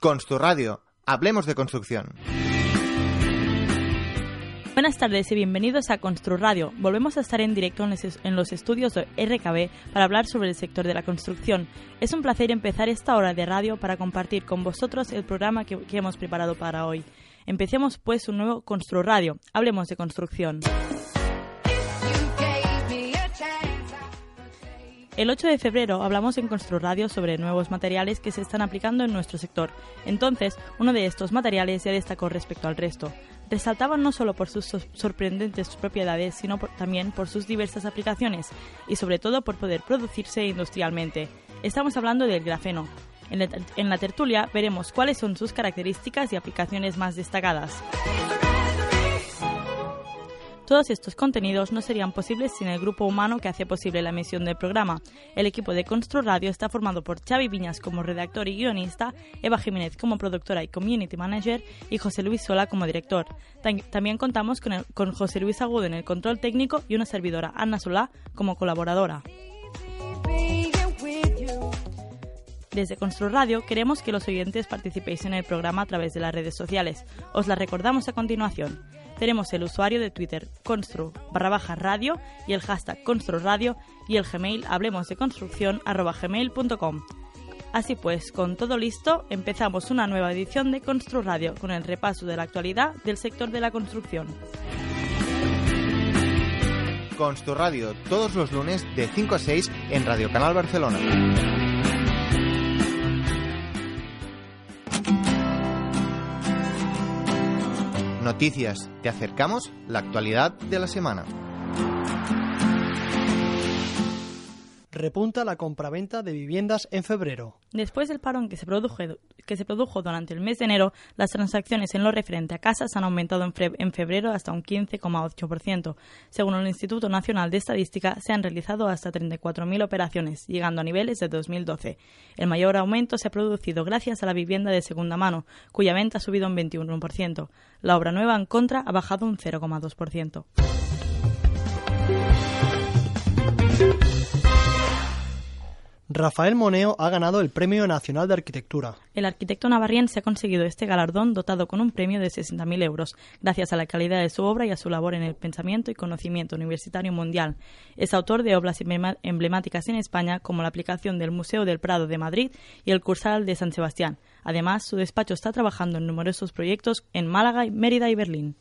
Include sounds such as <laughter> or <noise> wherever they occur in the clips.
Construradio. Hablemos de construcción. Buenas tardes y bienvenidos a Constru Radio. Volvemos a estar en directo en los estudios de RKB para hablar sobre el sector de la construcción. Es un placer empezar esta hora de radio para compartir con vosotros el programa que, hemos preparado para hoy. Empecemos pues un nuevo Constru Radio. Hablemos de construcción. El 8 de febrero hablamos en Radio sobre nuevos materiales que se están aplicando en nuestro sector. Entonces, uno de estos materiales ya destacó respecto al resto. Resaltaban no solo por sus sorprendentes propiedades, sino también por sus diversas aplicaciones y sobre todo por poder producirse industrialmente. Estamos hablando del grafeno. en la tertulia veremos cuáles son sus características y aplicaciones más destacadas. Todos estos contenidos no serían posibles sin el grupo humano que hace posible la emisión del programa. El equipo de Constru Radio está formado por Xavi Viñas como redactor y guionista, Eva Jiménez como productora y community manager y José Luis Sola como director. También contamos con, José Luis Agudo en el control técnico y una servidora, Ana Solá, como colaboradora. Desde Constru Radio queremos que los oyentes participéis en el programa a través de las redes sociales. Os la recordamos a continuación. Tenemos el usuario de Twitter constru barra baja radio y el hashtag constru radio y el Gmail hablemos de construcción arroba. Así pues, con todo listo, empezamos una nueva edición de Constru Radio con el repaso de la actualidad del sector de la construcción. Constru Radio, todos los lunes de 5 a 6 en Radio Canal Barcelona. Noticias. Te acercamos la actualidad de la semana. Repunta la compraventa de viviendas en febrero. Después del parón que se, produjo, que se produjo durante el mes de enero, las transacciones en lo referente a casas han aumentado en febrero hasta un 15,8%. Según el Instituto Nacional de Estadística, se han realizado hasta 34.000 operaciones, llegando a niveles de 2012. El mayor aumento se ha producido gracias a la vivienda de segunda mano, cuya venta ha subido un 21%. La obra nueva en contra ha bajado un 0,2%. Rafael Moneo ha ganado el Premio Nacional de Arquitectura. El arquitecto navarriense ha conseguido este galardón dotado con un premio de 60.000 euros, gracias a la calidad de su obra y a su labor en el pensamiento y conocimiento universitario mundial. Es autor de obras emblemáticas en España, como la aplicación del Museo del Prado de Madrid y el Cursal de San Sebastián. Además, su despacho está trabajando en numerosos proyectos en Málaga, Mérida y Berlín.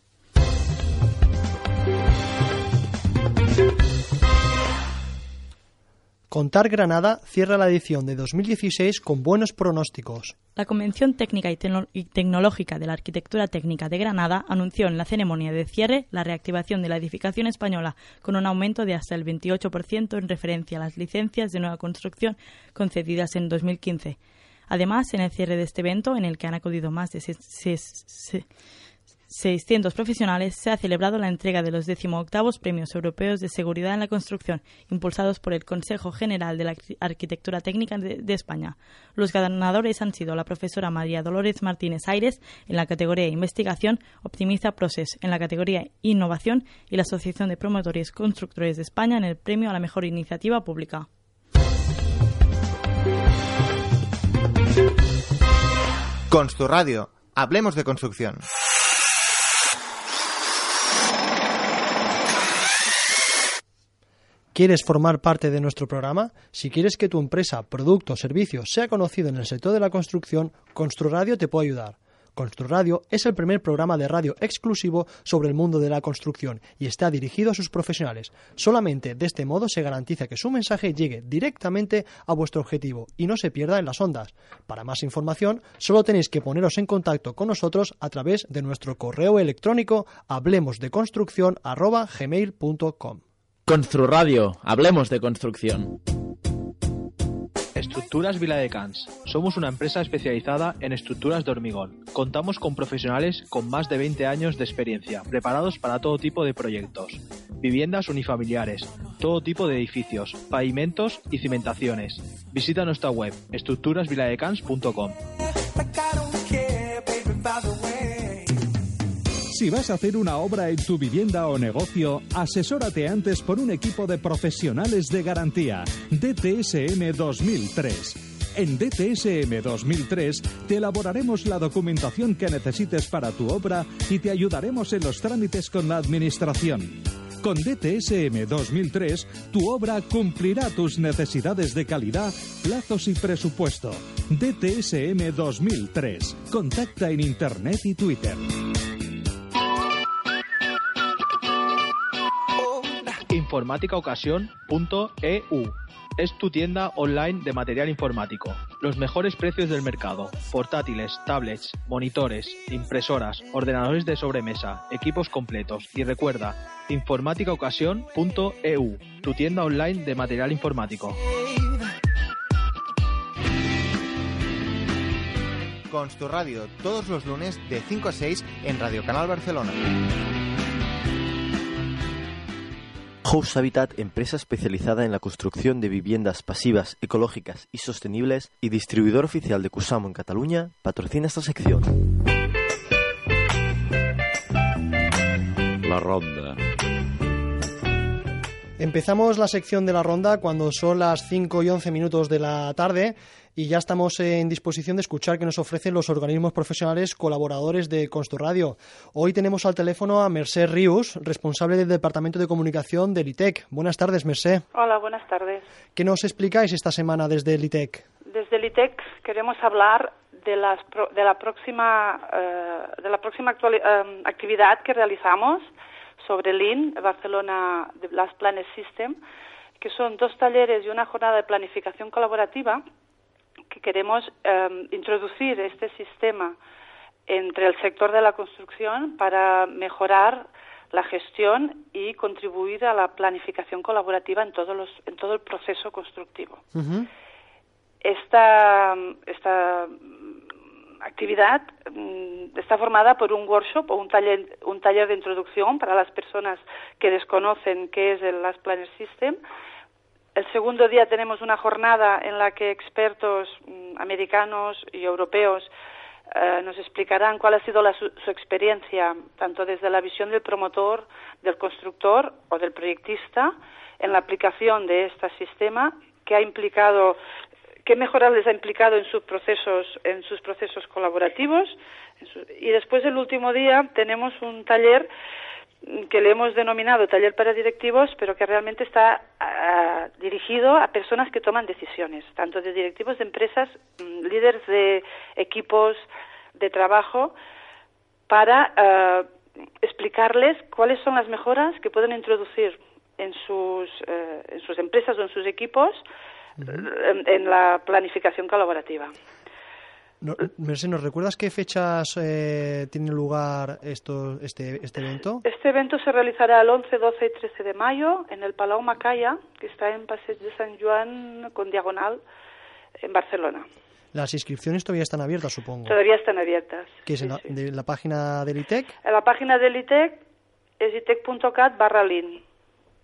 Contar Granada cierra la edición de 2016 con buenos pronósticos. La Convención Técnica y, Tecnológica de la Arquitectura Técnica de Granada anunció en la ceremonia de cierre la reactivación de la edificación española con un aumento de hasta el 28% en referencia a las licencias de nueva construcción concedidas en 2015. Además, en el cierre de este evento, en el que han acudido más de 600 profesionales, se ha celebrado la entrega de los 18 Premios Europeos de Seguridad en la Construcción, impulsados por el Consejo General de la Arquitectura Técnica de, España. Los ganadores han sido la profesora María Dolores Martínez Aires en la categoría Investigación, Optimiza Process en la categoría Innovación y la Asociación de Promotores Constructores de España en el Premio a la Mejor Iniciativa Pública. Radio. Hablemos de construcción. ¿Quieres formar parte de nuestro programa? Si quieres que tu empresa, producto o servicio sea conocido en el sector de la construcción, Construradio te puede ayudar. Construradio es el primer programa de radio exclusivo sobre el mundo de la construcción y está dirigido a sus profesionales. Solamente de este modo se garantiza que su mensaje llegue directamente a vuestro objetivo y no se pierda en las ondas. Para más información, solo tenéis que poneros en contacto con nosotros a través de nuestro correo electrónico hablemosdeconstrucción@gmail.com. Radio, hablemos de construcción. Estructuras Viladecans. Somos una empresa especializada en estructuras de hormigón. Contamos con profesionales con más de 20 años de experiencia, preparados para todo tipo de proyectos. Viviendas unifamiliares, todo tipo de edificios, pavimentos y cimentaciones. Visita nuestra web estructurasviladecans.com. Si vas a hacer una obra en tu vivienda o negocio, asesórate antes por un equipo de profesionales de garantía. DTSM 2003 En DTSM 2003 te elaboraremos la documentación que necesites para tu obra y te ayudaremos en los trámites con la Administración. Con DTSM 2003, tu obra cumplirá tus necesidades de calidad, plazos y presupuesto. DTSM 2003. Contacta en Internet y Twitter. informáticaocasión.eu. Es tu tienda online de material informático. Los mejores precios del mercado. Portátiles, tablets, monitores, impresoras, ordenadores de sobremesa, equipos completos. Y recuerda, informáticaocasión.eu. Tu tienda online de material informático. Consturradio, todos los lunes de 5 a 6 en Radio Canal Barcelona. House Habitat, empresa especializada en la construcción de viviendas pasivas, ecológicas y sostenibles y distribuidor oficial de Cusamo en Cataluña, patrocina esta sección. La ronda. Empezamos la sección de la ronda cuando son las 5 y 11 minutos de la tarde y ya estamos en disposición de escuchar qué nos ofrecen los organismos profesionales colaboradores de Consturradio. Hoy tenemos al teléfono a Mercé Rius, responsable del Departamento de Comunicación del ITEC. Buenas tardes, Mercé. Hola, buenas tardes. ¿Qué nos explicáis esta semana desde el ITEC? Desde el ITEC queremos hablar de, las de la próxima, eh, de la próxima actuali- eh, actividad que realizamos sobre Lean, Barcelona de Blast Planet System, que son dos talleres y una jornada de planificación colaborativa que queremos eh, introducir este sistema entre el sector de la construcción para mejorar la gestión y contribuir a la planificación colaborativa en, todos los, en todo el proceso constructivo. Esta, esta actividad mm, está formada por un workshop o un taller, un taller de introducción para las personas que desconocen qué es el Last Planner System. El segundo día tenemos una jornada en la que expertos mm, americanos y europeos eh, nos explicarán cuál ha sido la- su, su experiencia, tanto desde la visión del promotor, del constructor o del proyectista, en la aplicación de este sistema, que ha implicado, qué mejoras les ha implicado en sus procesos, en sus procesos colaborativos. y después el último día tenemos un taller que le hemos denominado taller para directivos, pero que realmente está ah, dirigido a personas que toman decisiones, tanto de directivos de empresas, mm, líderes de equipos de trabajo, para ah, explicarles cuáles son las mejoras que pueden introducir en sus, eh, en sus empresas o en sus equipos en, en la planificación colaborativa. No, Mercé, ¿nos recuerdas qué fechas eh, tiene lugar esto, este, este evento? Este evento se realizará el 11, 12 y 13 de mayo en el Palau Macaya, que está en Passeig de San Joan con diagonal en Barcelona. Las inscripciones todavía están abiertas, supongo. Todavía están abiertas. Que es Sí, en la, sí. de la página del ITEC. En la página del ITEC es itec.cat barra lin.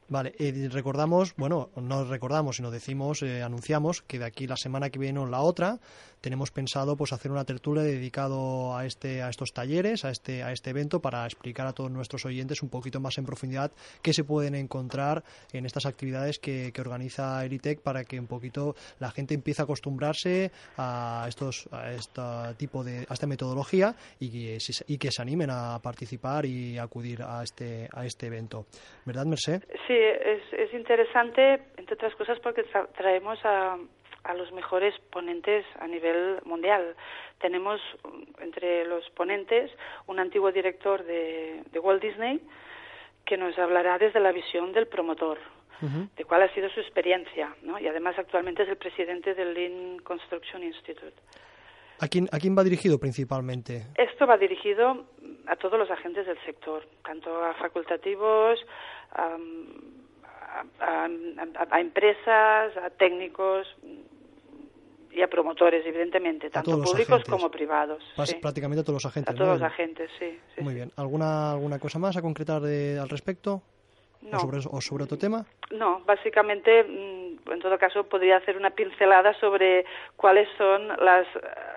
Vale, y recordamos, bueno, no recordamos, sino decimos, eh, anunciamos que de aquí la semana que viene o la otra tenemos pensado pues hacer una tertulia dedicado a este a estos talleres, a este a este evento para explicar a todos nuestros oyentes un poquito más en profundidad qué se pueden encontrar en estas actividades que, que organiza Eritec para que un poquito la gente empiece a acostumbrarse a estos a este tipo de a esta metodología y que, y que se animen a participar y acudir a este a este evento. ¿Verdad, Merced? Sí, es, es interesante, entre otras cosas, porque tra- traemos a, a los mejores ponentes a nivel mundial. Tenemos mm, entre los ponentes un antiguo director de, de Walt Disney que nos hablará desde la visión del promotor, de cuál ha sido su experiencia, ¿no? Y además actualmente es el presidente del Lean Construction Institute. ¿A quién, ¿A quién va dirigido principalmente? Esto va dirigido a todos los agentes del sector, tanto a facultativos, a, a- a- a empresas, a técnicos y a promotores, evidentemente, tanto todos públicos como privados. Sí. Prácticamente a todos los A agentes. todos ¿no? los agentes, sí. sí, Muy sí. bien. ¿Alguna, ¿Alguna cosa más a concretar de- al respecto? No. ¿O, sobre, ¿O sobre otro tema? No, básicamente, mm, en todo caso, podría hacer una pincelada sobre cuáles son las,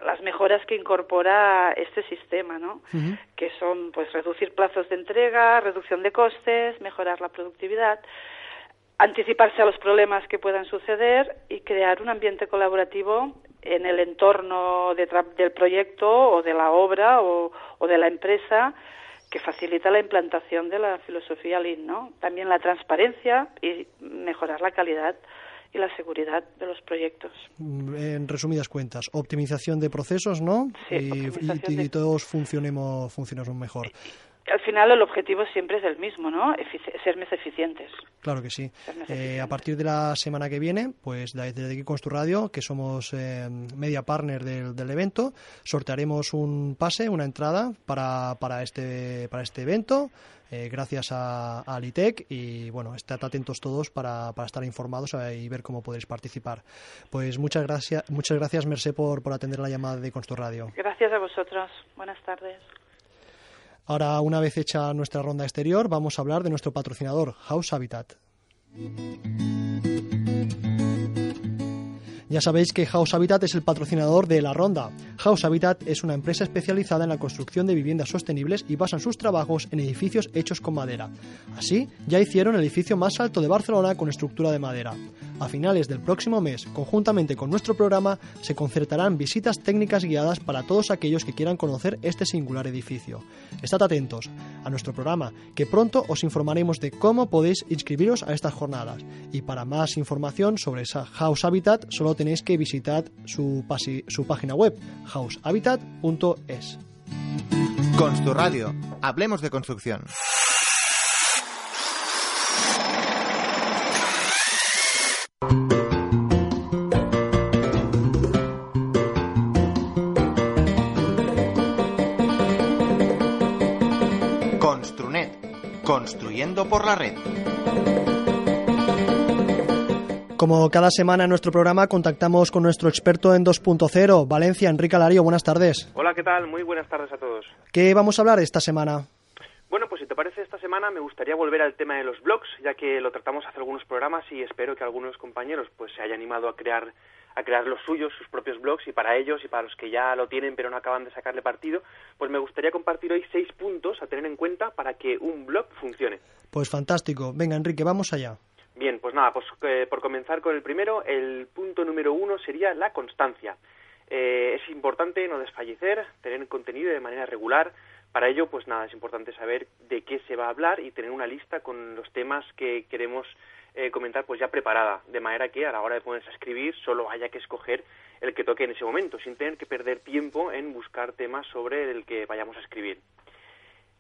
las mejoras que incorpora este sistema, ¿no? Que son, pues, reducir plazos de entrega, reducción de costes, mejorar la productividad, anticiparse a los problemas que puedan suceder y crear un ambiente colaborativo en el entorno del proyecto o de la obra o, de la empresa que facilita la implantación de la filosofía Lean, ¿no? También la transparencia y mejorar la calidad y la seguridad de los proyectos. En resumidas cuentas, optimización de procesos, ¿no? y, y, todos funcionemos, funcionemos mejor al final el objetivo siempre es el mismo, ¿no? ser más eficientes. Claro que sí. Eh, a partir de la semana que viene, pues desde aquí con tu radio, que somos eh, media partner del, evento, sortearemos un pase, una entrada para, para, este, para este evento. Eh, gracias a, a Litec y bueno, estad atentos todos para, para estar informados y ver cómo podéis participar. Pues muchas gracias, muchas gracias Mercé por, por atender la llamada de Constru Radio. Gracias a vosotros. Buenas tardes. Ahora, una vez hecha nuestra ronda exterior, vamos a hablar de nuestro patrocinador, House Habitat. Ya sabéis que House Habitat es el patrocinador de la ronda. House Habitat es una empresa especializada en la construcción de viviendas sostenibles y basan sus trabajos en edificios hechos con madera. Así, ya hicieron el edificio más alto de Barcelona con estructura de madera. A finales del próximo mes, conjuntamente con nuestro programa, se concertarán visitas técnicas guiadas para todos aquellos que quieran conocer este singular edificio. Estad atentos a nuestro programa, que pronto os informaremos de cómo podéis inscribiros a estas jornadas. Y para más información sobre House Habitat, solo tenéis que visitar su, su página web, househabitat.es. Radio, hablemos de construcción. Construnet, construyendo por la red. Como cada semana en nuestro programa contactamos con nuestro experto en 2.0, Valencia, Enrique Alario. Buenas tardes. Hola, ¿qué tal? Muy buenas tardes a todos. ¿Qué vamos a hablar esta semana? Bueno, pues si te parece, esta semana me gustaría volver al tema de los blogs, ya que lo tratamos hace algunos programas y espero que algunos compañeros pues se hayan animado a crear a crear los suyos, sus propios blogs, y para ellos y para los que ya lo tienen pero no acaban de sacarle partido, pues me gustaría compartir hoy seis puntos a tener en cuenta para que un blog funcione. Pues fantástico. Venga, Enrique, vamos allá. Bien, pues nada, pues eh, por comenzar con el primero, el punto número uno sería la constancia. Eh, es importante no desfallecer, tener contenido de manera regular. Para ello, pues nada, es importante saber de qué se va a hablar y tener una lista con los temas que queremos eh, comentar pues ya preparada, de manera que a la hora de ponerse a escribir solo haya que escoger el que toque en ese momento, sin tener que perder tiempo en buscar temas sobre el que vayamos a escribir.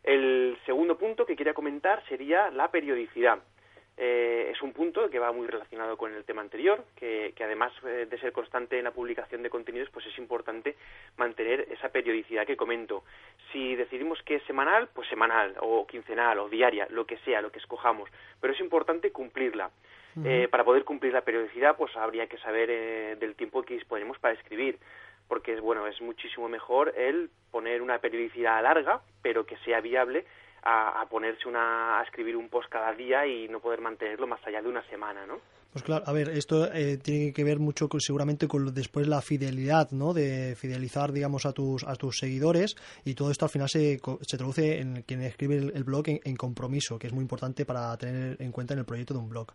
El segundo punto que quería comentar sería la periodicidad. Eh, es un punto que va muy relacionado con el tema anterior, que, además eh, de ser constante en la publicación de contenidos, pues es importante mantener esa periodicidad que comento. Si decidimos que es semanal, pues semanal, o quincenal, o diaria, lo que sea, lo que escojamos, pero es importante cumplirla. Eh, para poder cumplir la periodicidad, pues habría que saber del tiempo que disponemos para escribir porque es bueno es muchísimo mejor el poner una periodicidad larga pero que sea viable a, ponerse una, a escribir un post cada día y no poder mantenerlo más allá de una semana, ¿no? Pues claro, a ver, esto eh, tiene que ver mucho seguramente con después la fidelidad, ¿no? De fidelizar, digamos, a tus a tus seguidores y todo esto al final se, se traduce en quien escribe el, blog en, compromiso, que es muy importante para tener en cuenta en el proyecto de un blog.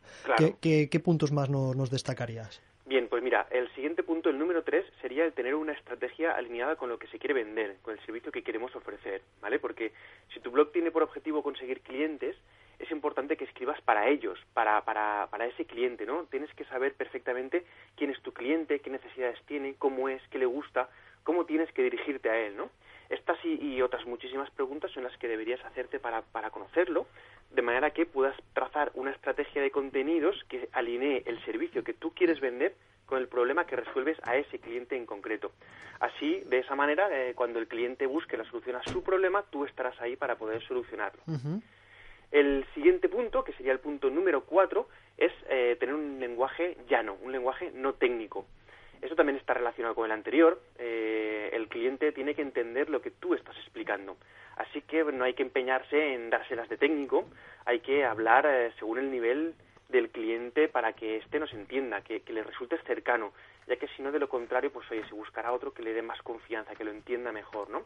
¿Qué, qué, puntos más nos destacarías? Bien, pues mira, el siguiente punto, el número tres, sería el tener una estrategia alineada con lo que se quiere vender, con el servicio que queremos ofrecer, ¿vale? Porque blog tiene por objetivo conseguir clientes, es importante que escribas para ellos, para, para, para ese cliente, ¿no? Tienes que saber perfectamente quién es tu cliente, qué necesidades tiene, cómo es, qué le gusta, cómo tienes que dirigirte a él, ¿no? Estas y, otras muchísimas preguntas son las que deberías hacerte para, para conocerlo, de manera que puedas trazar una estrategia de contenidos que alinee el servicio que tú quieres vender con el problema que resuelves a ese cliente en concreto. Así, de esa manera, eh, cuando el cliente busque la solución a su problema, tú estarás ahí para poder solucionarlo. El siguiente punto, que sería el punto número cuatro, es eh, tener un lenguaje llano, un lenguaje no técnico. Eso también está relacionado con el anterior. Eh, el cliente tiene que entender lo que tú estás explicando. Así que no hay que empeñarse en dárselas de técnico, hay que hablar eh, según el nivel del cliente para que éste nos entienda, que, le resulte cercano, ya que si no, de lo contrario, pues oye, se buscará otro que le dé más confianza, que lo entienda mejor, ¿no?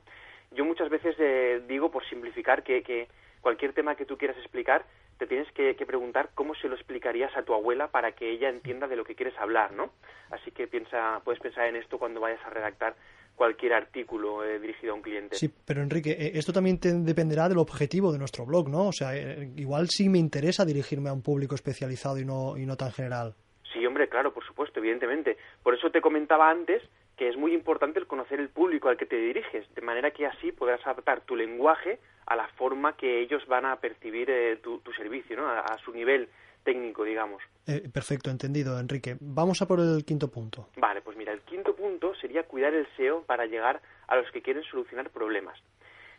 Yo muchas veces eh, digo, por simplificar, que, cualquier tema que tú quieras explicar, te tienes que, preguntar cómo se lo explicarías a tu abuela para que ella entienda de lo que quieres hablar, ¿no? Así que piensa, puedes pensar en esto cuando vayas a redactar cualquier artículo eh, dirigido a un cliente. Sí, pero Enrique, eh, esto también dependerá del objetivo de nuestro blog, ¿no? O sea, eh, igual sí me interesa dirigirme a un público especializado y no, y no tan general. Sí, hombre, claro, por supuesto, evidentemente. Por eso te comentaba antes que es muy importante el conocer el público al que te diriges, de manera que así podrás adaptar tu lenguaje a la forma que ellos van a percibir tu, servicio, ¿no? a su nivel técnico, digamos. Eh, perfecto, entendido, Enrique. Vamos a por el quinto punto. Vale, pues mira, el quinto punto sería cuidar el SEO para llegar a los que quieren solucionar problemas.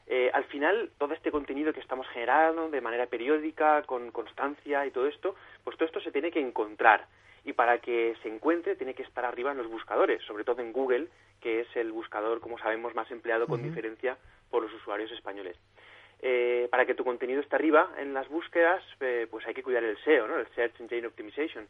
Eh, al final, todo este contenido que estamos generando de manera periódica, con constancia y todo esto, pues todo esto se tiene que encontrar. Y para que se encuentre, tiene que estar arriba en los buscadores, sobre todo en Google, que es el buscador, como sabemos, más empleado con diferencia por los usuarios españoles. Eh, para que tu contenido esté arriba en las búsquedas, eh, pues hay que cuidar el SEO, ¿no? el Search Engine Optimization.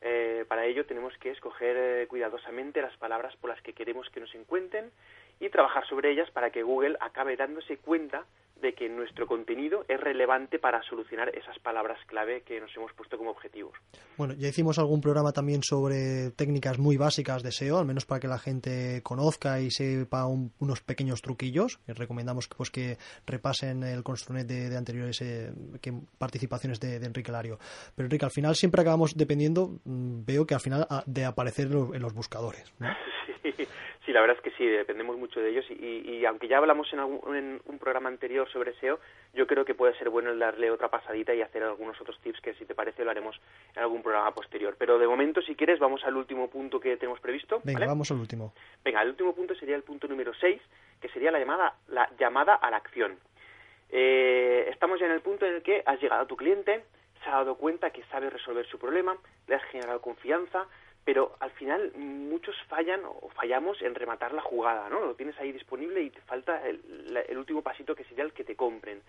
Eh, para ello tenemos que escoger cuidadosamente las palabras por las que queremos que nos encuentren y trabajar sobre ellas para que Google acabe dándose cuenta de que nuestro contenido es relevante para solucionar esas palabras clave que nos hemos puesto como objetivos. Bueno, ya hicimos algún programa también sobre técnicas muy básicas de SEO, al menos para que la gente conozca y sepa unos pequeños truquillos. Les recomendamos que, pues, que repasen el Construnet de, anteriores eh, que participaciones de, Enrique Lario. Pero Enrique, al final siempre acabamos dependiendo, mm, veo que al final ah, de aparecer en los, buscadores. Sí. <laughs> Sí, la verdad es que sí, dependemos mucho de ellos y, aunque ya hablamos en, en, un programa anterior sobre SEO, yo creo que puede ser bueno el darle otra pasadita y hacer algunos otros tips que si te parece lo haremos en algún programa posterior. Pero de momento, si quieres, vamos al último punto que tenemos previsto. Venga, vamos al último. Venga, el último punto sería el punto número 6, que sería la llamada, la llamada a la acción. Eh, estamos ya en el punto en el que has llegado a tu cliente, se ha dado cuenta que sabe resolver su problema, le has generado confianza, pero al final muchos fallan o fallamos en rematar la jugada, ¿no? Lo tienes ahí disponible y te falta el, último pasito que sería el que te compren.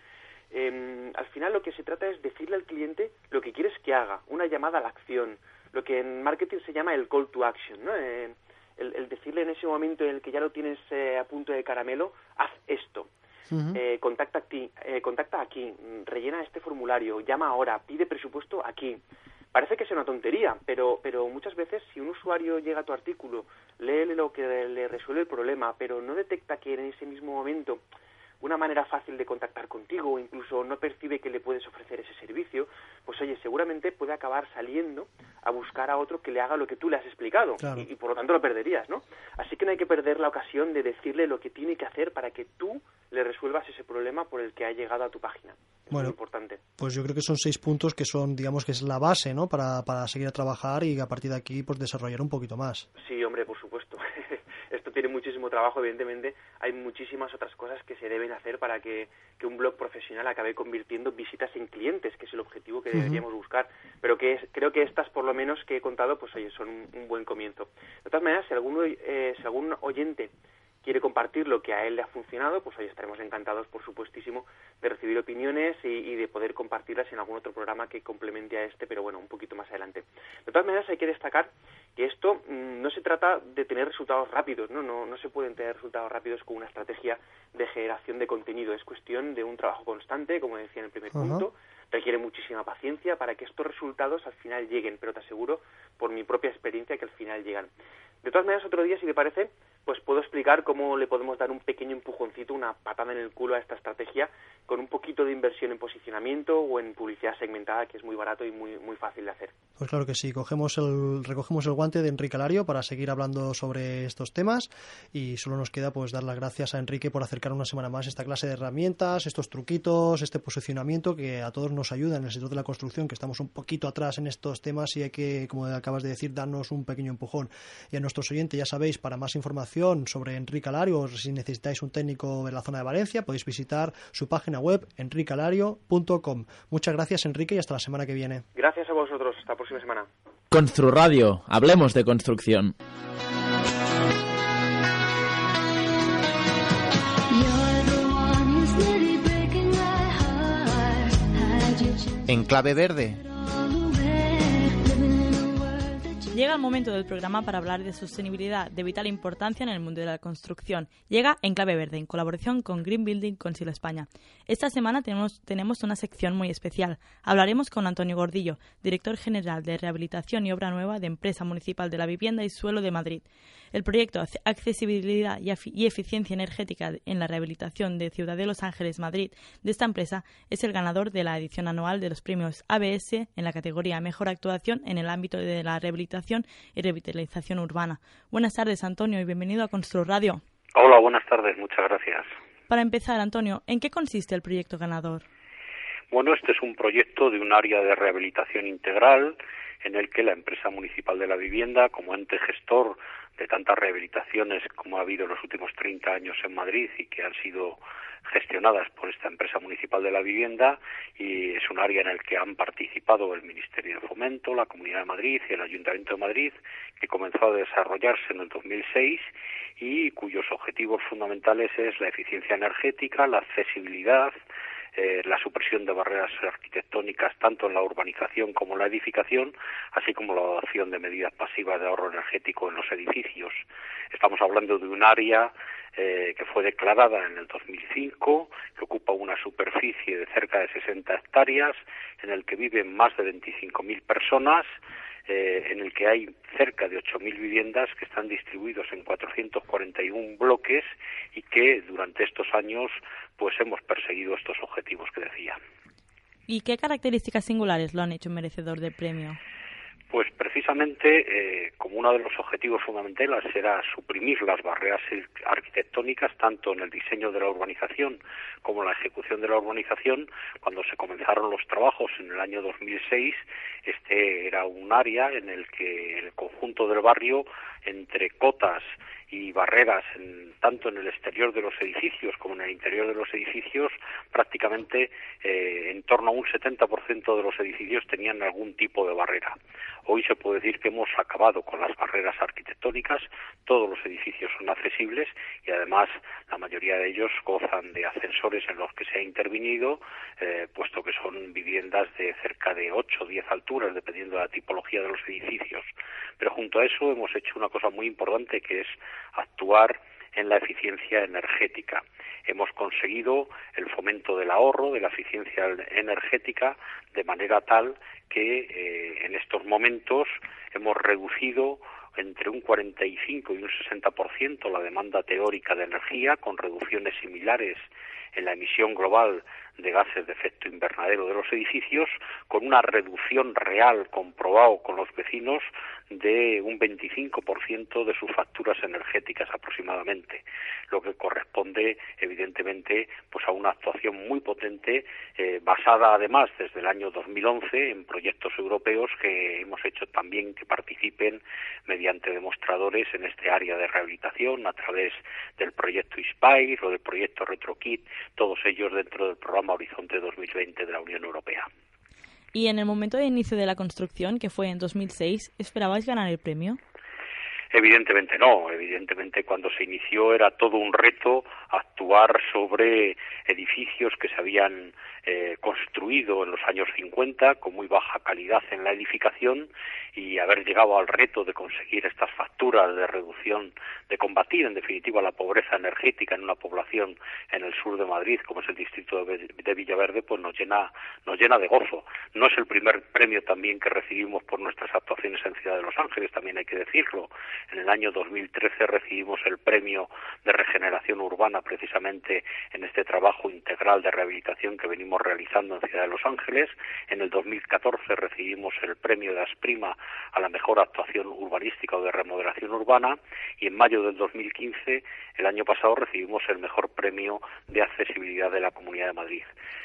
Em, al final lo que se trata es decirle al cliente lo que quieres que haga, una llamada a la acción, lo que en marketing se llama el call to action, ¿no? Eh, el, decirle en ese momento en el que ya lo tienes eh, a punto de caramelo, haz esto. Eh, contacta, aquí, contacta aquí, rellena este formulario, llama ahora, pide presupuesto aquí. Parece que es una tontería, pero, pero muchas veces si un usuario llega a tu artículo, lee lo que le resuelve el problema, pero no detecta que en ese mismo momento una manera fácil de contactar contigo o incluso no percibe que le puedes ofrecer ese servicio, pues oye, seguramente puede acabar saliendo a buscar a otro que le haga lo que tú le has explicado y, por lo tanto lo perderías, ¿no? Así que no hay que perder la ocasión de decirle lo que tiene que hacer para que tú le resuelvas ese problema por el que ha llegado a tu página. Es muy importante. Pues yo creo que son seis puntos que son, digamos, que es la base, ¿no? Para, para seguir a trabajar y a partir de aquí, pues desarrollar un poquito más. Sí, hombre, por supuesto. <laughs> Esto tiene muchísimo trabajo, evidentemente. Hay muchísimas otras cosas que se deben hacer para que, un blog profesional acabe convirtiendo visitas en clientes, que es el objetivo que deberíamos buscar. Pero que creo que estas, por lo menos que he contado, pues oye, son un, buen comienzo. De todas maneras, si, alguno, eh, si algún oyente quiere compartir lo que a él le ha funcionado, pues hoy estaremos encantados, por supuestísimo, de recibir opiniones y, de poder compartirlas en algún otro programa que complemente a este, pero bueno, un poquito más adelante. De todas maneras, hay que destacar que esto mm, no se trata de tener resultados rápidos, ¿no? ¿no? No se pueden tener resultados rápidos con una estrategia de generación de contenido, es cuestión de un trabajo constante, como decía en el primer punto, requiere muchísima paciencia para que estos resultados al final lleguen, pero te aseguro por mi propia experiencia que al final llegan. De todas maneras, otro día, si te parece, pues puedo explicar cómo le podemos dar un pequeño empujoncito, una patada en el culo a esta estrategia con un poquito de inversión en posicionamiento o en publicidad segmentada, que es muy barato y muy, muy fácil de hacer. Pues claro que sí, cogemos el, recogemos el guante de Enrique Alario para seguir hablando sobre estos temas y solo nos queda pues dar las gracias a Enrique por acercar una semana más esta clase de herramientas, estos truquitos, este posicionamiento que a todos nos ayuda en el sector de la construcción, que estamos un poquito atrás en estos temas y hay que, como acabas de decir, darnos un pequeño empujón. Y a nuestros oyentes, ya sabéis, para más información sobre Enrique Alario o si necesitáis un técnico de la zona de Valencia, podéis visitar su página web enricalario.com. Muchas gracias Enrique y hasta la semana que viene. Gracias a vosotros, hasta la próxima semana. Radio, hablemos de construcción. En clave verde. Llega el momento del programa para hablar de sostenibilidad de vital importancia en el mundo de la construcción. Llega en clave verde, en colaboración con Green Building Council España. Esta semana tenemos, tenemos una sección muy especial. Hablaremos con Antonio Gordillo, director general de Rehabilitación y Obra Nueva de Empresa Municipal de la Vivienda y Suelo de Madrid. El proyecto Accesibilidad y Eficiencia Energética en la Rehabilitación de Ciudad de Los Ángeles, Madrid, de esta empresa, es el ganador de la edición anual de los premios ABS en la categoría Mejor Actuación en el ámbito de la rehabilitación y revitalización urbana. Buenas tardes, Antonio, y bienvenido a Constru Radio. Hola, buenas tardes, muchas gracias. Para empezar, Antonio, ¿en qué consiste el proyecto ganador? Bueno, este es un proyecto de un área de rehabilitación integral en el que la empresa municipal de la vivienda, como ente gestor de tantas rehabilitaciones como ha habido en los últimos 30 años en Madrid y que han sido gestionadas por esta empresa municipal de la vivienda y es un área en el que han participado el Ministerio de Fomento, la Comunidad de Madrid y el Ayuntamiento de Madrid, que comenzó a desarrollarse en el 2006 y cuyos objetivos fundamentales es la eficiencia energética, la accesibilidad, eh, la supresión de barreras arquitectónicas tanto en la urbanización como en la edificación, así como la adopción de medidas pasivas de ahorro energético en los edificios. Estamos hablando de un área eh, que fue declarada en el 2005, que ocupa una superficie de cerca de 60 hectáreas, en el que viven más de 25.000 personas, eh, en el que hay cerca de 8.000 viviendas que están distribuidos en 441 bloques y que durante estos años pues hemos perseguido estos objetivos que decía. ¿Y qué características singulares lo han hecho merecedor de premio? Pues precisamente, eh, como uno de los objetivos fundamentales era suprimir las barreras arquitectónicas, tanto en el diseño de la urbanización como en la ejecución de la urbanización, cuando se comenzaron los trabajos en el año 2006, este era un área en el que el conjunto del barrio, entre cotas y barreras tanto en el exterior de los edificios como en el interior de los edificios, prácticamente eh, en torno a un 70% de los edificios tenían algún tipo de barrera. Hoy se puede decir que hemos acabado con las barreras arquitectónicas, todos los edificios son accesibles y además la mayoría de ellos gozan de ascensores en los que se ha intervenido, eh, puesto que son viviendas de cerca de 8 o 10 alturas, dependiendo de la tipología de los edificios. Pero junto a eso hemos hecho una cosa muy importante que es actuar en la eficiencia energética. Hemos conseguido el fomento del ahorro, de la eficiencia energética, de manera tal que eh, en estos momentos hemos reducido entre un 45 y un 60% la demanda teórica de energía, con reducciones similares en la emisión global de gases de efecto invernadero de los edificios, con una reducción real comprobado con los vecinos de un 25% de sus facturas energéticas aproximadamente, lo que corresponde evidentemente pues a una actuación muy potente eh, basada además desde el año 2011 en proyectos europeos que hemos hecho también que participen mediante demostradores en este área de rehabilitación a través del proyecto Inspire o del proyecto RetroKit, todos ellos dentro del programa Horizonte 2020 de la Unión Europea. Y en el momento de inicio de la construcción, que fue en 2006, ¿esperabais ganar el premio? Evidentemente no, evidentemente cuando se inició era todo un reto actuar sobre edificios que se habían eh, construido en los años 50 con muy baja calidad en la edificación y haber llegado al reto de conseguir estas facturas de reducción, de combatir en definitiva la pobreza energética en una población en el sur de Madrid como es el distrito de Villaverde, pues nos llena, nos llena de gozo. No es el primer premio también que recibimos por nuestras actuaciones en Ciudad de Los Ángeles, también hay que decirlo. En el año 2013 recibimos el premio de regeneración urbana precisamente en este trabajo integral de rehabilitación que venimos realizando en Ciudad de Los Ángeles. En el 2014 recibimos el premio de Asprima a la mejor actuación urbanística o de remodelación urbana y en mayo del 2015, el año pasado, recibimos el mejor premio de accesibilidad de la Comunidad de Madrid.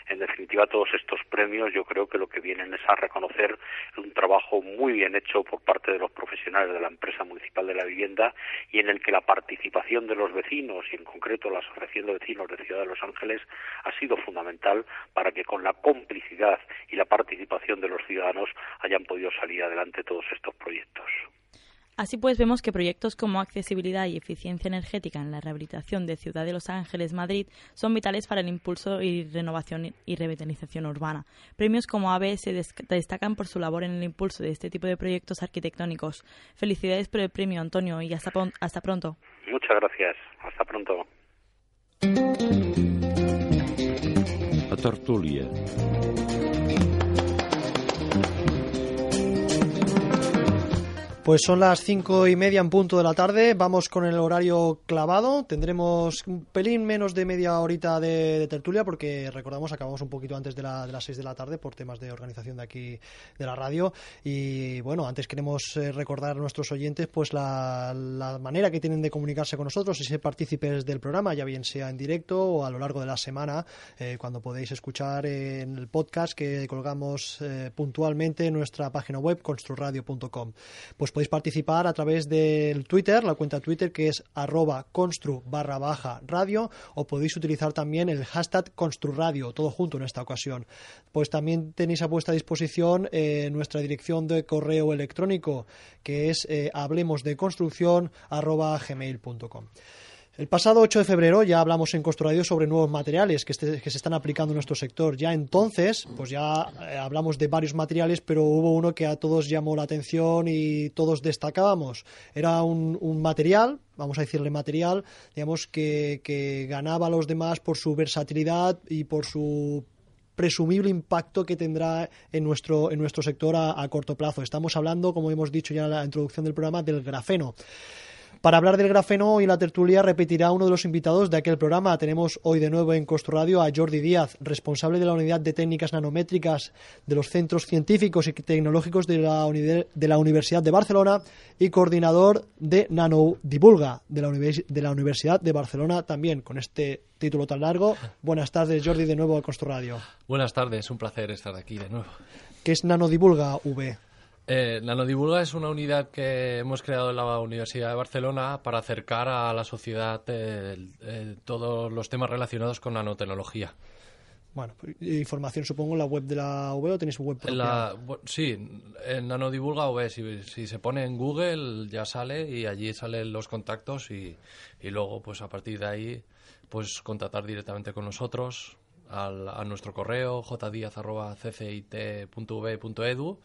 En definitiva, todos estos premios yo creo que lo que vienen es a reconocer un trabajo muy bien hecho por parte de los profesionales de la empresa municipal de la vivienda y en el que la participación de los vecinos y en concreto la Asociación de Vecinos de Ciudad de Los Ángeles ha sido fundamental para que con la complicidad y la participación de los ciudadanos hayan podido salir adelante todos estos proyectos. Así pues, vemos que proyectos como accesibilidad y eficiencia energética en la rehabilitación de Ciudad de Los Ángeles, Madrid, son vitales para el impulso y renovación y revitalización urbana. Premios como ABS destacan por su labor en el impulso de este tipo de proyectos arquitectónicos. Felicidades por el premio, Antonio, y hasta, hasta pronto. Muchas gracias. Hasta pronto. La tertúlia. Pues son las cinco y media en punto de la tarde. Vamos con el horario clavado. Tendremos un pelín menos de media horita de, tertulia porque recordamos acabamos un poquito antes de, las seis de la tarde por temas de organización de aquí de la radio. Y bueno, antes queremos eh, recordar a nuestros oyentes pues la, manera que tienen de comunicarse con nosotros y ser partícipes del programa, ya bien sea en directo o a lo largo de la semana, eh, cuando podéis escuchar en el podcast que colgamos eh, puntualmente en nuestra página web construradio.com. Pues podéis participar a través del Twitter, la cuenta Twitter que es arroba constru barra baja radio o podéis utilizar también el hashtag construradio, todo junto en esta ocasión. Pues también tenéis a vuestra disposición eh, nuestra dirección de correo electrónico que es eh, arroba. El pasado 8 de febrero ya hablamos en Construradio sobre nuevos materiales que, este, que, se están aplicando en nuestro sector. Ya entonces, pues ya eh, hablamos de varios materiales, pero hubo uno que a todos llamó la atención y todos destacábamos. Era un, material, vamos a decirle material, digamos, que, ganaba a los demás por su versatilidad y por su presumible impacto que tendrá en nuestro, en nuestro sector a, a corto plazo. Estamos hablando, como hemos dicho ya en la introducción del programa, del grafeno. Para hablar del grafeno y la tertulia repetirá uno de los invitados de aquel programa. Tenemos hoy de nuevo en Radio a Jordi Díaz, responsable de la Unidad de Técnicas Nanométricas de los Centros Científicos y Tecnológicos de la, de la Universidad de Barcelona y coordinador de Nanodivulga de la, de la Universidad de Barcelona también, con este título tan largo. Buenas tardes, Jordi, de nuevo a Radio. Buenas tardes, un placer estar aquí de nuevo. ¿Qué es Nanodivulga V? Eh, Nanodivulga es una unidad que hemos creado en la Universidad de Barcelona para acercar a la sociedad eh, todos los temas relacionados con nanotecnología. Bueno, información supongo en la web de la V o tenéis web propia. sí, en Nanodivulga V, si, si, se pone en Google ya sale y allí salen los contactos y, y luego pues a partir de ahí pues contactar directamente con nosotros al, a nuestro correo jdiaz.ccit.v.edu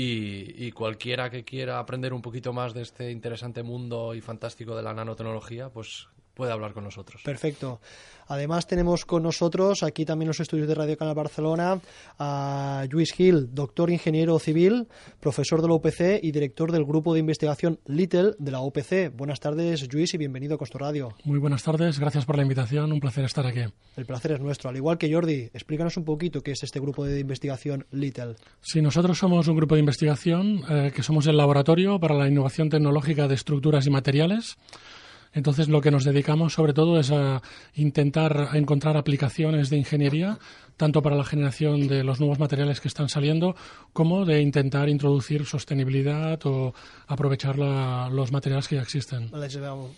y, cualquiera que quiera aprender un poquito más de este interesante mundo y fantástico de la nanotecnología, pues puede hablar con nosotros. Perfecto. Además tenemos con nosotros aquí también en los estudios de Radio Canal Barcelona a Luis Gil, doctor ingeniero civil, profesor de la UPC y director del grupo de investigación Little de la UPC. Buenas tardes, Luis, y bienvenido a Costo Radio. Muy buenas tardes, gracias por la invitación, un placer estar aquí. El placer es nuestro. Al igual que Jordi, explícanos un poquito qué es este grupo de investigación Little. Sí, nosotros somos un grupo de investigación eh, que somos el laboratorio para la innovación tecnológica de estructuras y materiales. Entonces, lo que nos dedicamos sobre todo es a intentar encontrar aplicaciones de ingeniería, tanto para la generación de los nuevos materiales que están saliendo, como de intentar introducir sostenibilidad o aprovechar los materiales que ya existen.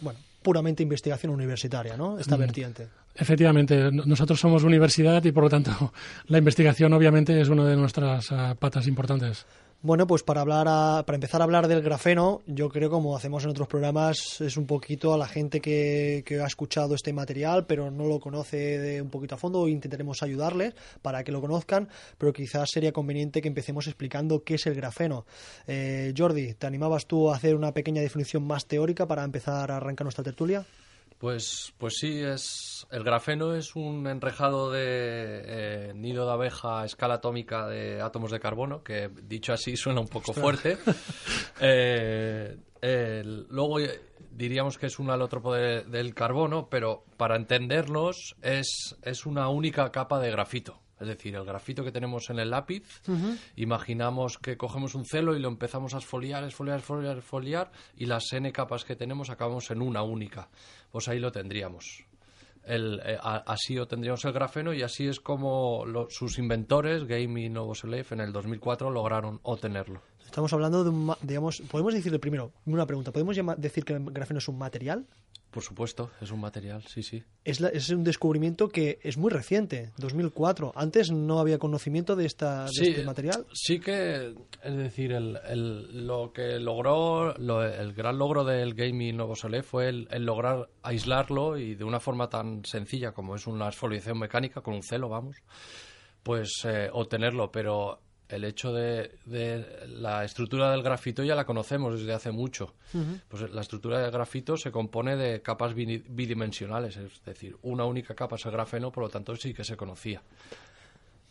Bueno, puramente investigación universitaria, ¿no? Esta mm. vertiente. Efectivamente, nosotros somos universidad y por lo tanto <laughs> la investigación obviamente es una de nuestras ah, patas importantes. Bueno, pues para hablar para empezar a hablar del grafeno, yo creo como hacemos en otros programas es un poquito a la gente que, ha escuchado este material, pero no lo conoce de un poquito a fondo, intentaremos ayudarles para que lo conozcan, pero quizás sería conveniente que empecemos explicando qué es el grafeno. Eh, Jordi, ¿te animabas tú a hacer una pequeña definición más teórica para empezar a arrancar nuestra tertulia? Pues, pues sí, es el grafeno es un enrejado de eh, nido de abeja a escala atómica de átomos de carbono, que dicho así suena un poco fuerte. <laughs> Eh, luego diríamos que es un alótropo del carbono, pero para entendernos es, es una única capa de grafito. Es decir, el grafito que tenemos en el lápiz, imaginamos que cogemos un celo y lo empezamos a esfoliar, esfoliar, esfoliar, esfoliar, y las n capas que tenemos acabamos en una única. Pues ahí lo tendríamos. El, eh, así obtendríamos el grafeno y así es como sus inventores, Game y Novoselov, en el 2004 lograron obtenerlo. Estamos hablando de un, digamos, podemos decirle primero, una pregunta, ¿podemos decir que el grafeno es un material? Por supuesto, es un material, sí, sí. Es, es un descubrimiento que es muy reciente, 2004. Antes no había conocimiento de, esta, este material. Sí que, es decir, el, lo que logró, el gran logro del gaming Nuevo Solé fue el, lograr aislarlo y de una forma tan sencilla como es una exfoliación mecánica, con un celo, vamos, pues eh, obtenerlo. Pero el hecho de, la estructura del grafito ya la conocemos desde hace mucho. Pues la estructura del grafito se compone de capas bidimensionales, es decir, una única capa es el grafeno, por lo tanto sí que se conocía.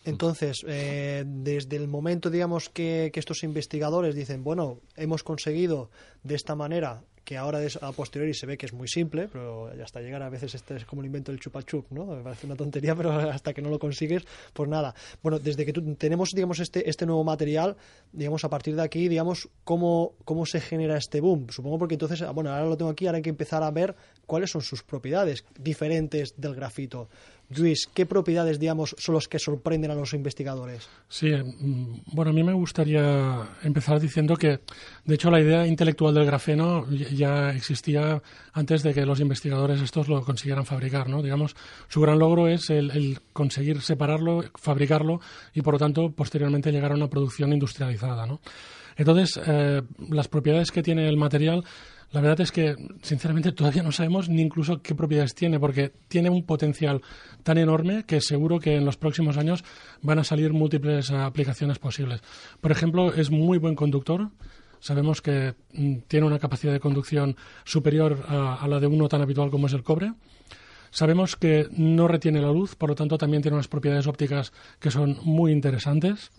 Entonces, eh, desde el momento, digamos, que, que, estos investigadores dicen, bueno, hemos conseguido de esta manera que ahora a posteriori se ve que es muy simple, pero hasta llegar a veces este es como el invento del chupa chup, ¿no? Me parece una tontería, <laughs> pero hasta que no lo consigues, pues nada. Bueno, desde que tenemos, digamos, este, este nuevo material, digamos, a partir de aquí, digamos, cómo, cómo se genera este boom. Supongo porque entonces, ah, bueno, ahora lo tengo aquí, ahora hay que empezar a ver cuáles son sus propiedades diferentes del grafito. Luis, ¿qué propiedades, digamos, son los que sorprenden a los investigadores? Sí, mm, bueno, a mí me gustaría empezar diciendo que, de hecho, la idea intelectual del grafeno ya existía antes de que los investigadores estos lo consiguieran fabricar, ¿no? Digamos, su gran logro es el, conseguir separarlo, fabricarlo y, por lo tanto, posteriormente llegar a una producción industrializada, ¿no? Entonces, eh, las propiedades que tiene el material la verdad es que, sinceramente, todavía no sabemos ni incluso qué propiedades tiene, porque tiene un potencial tan enorme que seguro que en los próximos años van a salir múltiples aplicaciones posibles. Por ejemplo, es muy buen conductor. Sabemos que mm, tiene una capacidad de conducción superior a, la de uno tan habitual como es el cobre. Sabemos que no retiene la luz, por lo tanto también tiene unas propiedades ópticas que son muy interesantes.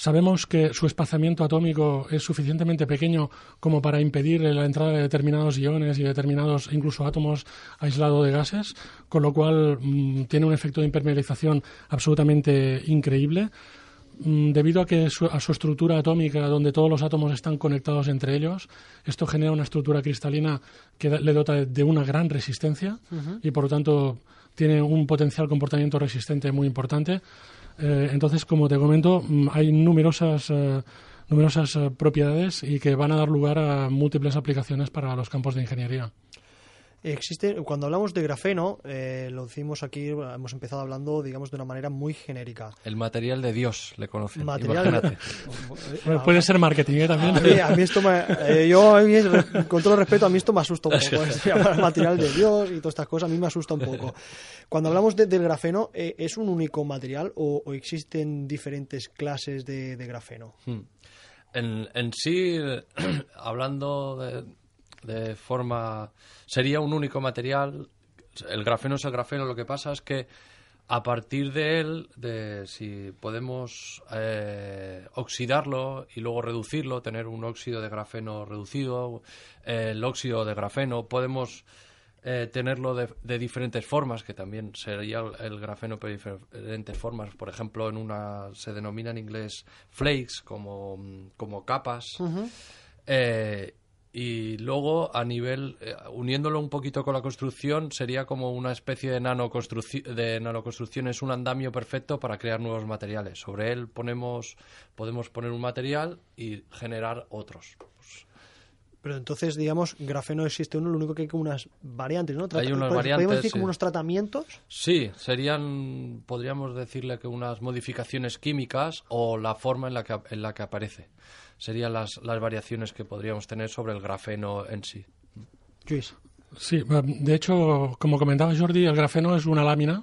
Sabemos que su espaciamiento atómico es suficientemente pequeño como para impedir la entrada de determinados iones y determinados incluso átomos aislados de gases, con lo cual mm, tiene un efecto de impermeabilización absolutamente increíble. Mm, debido a que a su estructura atómica, donde todos los átomos están conectados entre ellos, esto genera una estructura cristalina que le dota de una gran resistencia y por lo tanto tiene un potencial comportamiento resistente muy importante. Eh, entonces, como te comento, mm, hay numerosas, eh, numerosas eh, propiedades y que van a dar lugar a múltiples aplicaciones para los campos de ingeniería. Existe, cuando hablamos de grafeno, eh, lo decimos aquí, hemos empezado hablando, digamos, de una manera muy genérica. El material de Dios, le conocen. Material puede ser marketing ¿eh? también. A mí, esto me, eh, yo, con todo respeto, a mí esto me asusta un poco. Se material de Dios y todas estas cosas, a mí me asusta un poco. Cuando hablamos del grafeno, ¿es un único material o, existen diferentes clases de, grafeno? Hmm. En, en sí, <clears throat> hablando de, de forma... Sería un único material. El grafeno es el grafeno. Lo que pasa es que a partir de él, de si podemos eh, oxidarlo y luego reducirlo, tener un óxido de grafeno reducido, el óxido de grafeno, podemos eh, tenerlo de, diferentes formas, que también sería el, grafeno de diferentes formas. Por ejemplo, en una se denomina en inglés flakes, como, como capas. Y luego a nivel eh, uniéndolo un poquito con la construcción sería como una especie de nanoconstrucción de es un andamio perfecto para crear nuevos materiales. Sobre él ponemos podemos poner un material y generar otros pero entonces, digamos, grafeno existe uno, lo único que hay como unas variantes, ¿no? hay unas variantes. ¿Podemos decir como unos tratamientos? Sí, serían, podríamos decirle que unas modificaciones químicas o la forma en la que, en la que aparece serían las, las variaciones que podríamos tener sobre el grafeno en sí. Luis. Sí, de hecho, como comentaba Jordi, el grafeno es una lámina.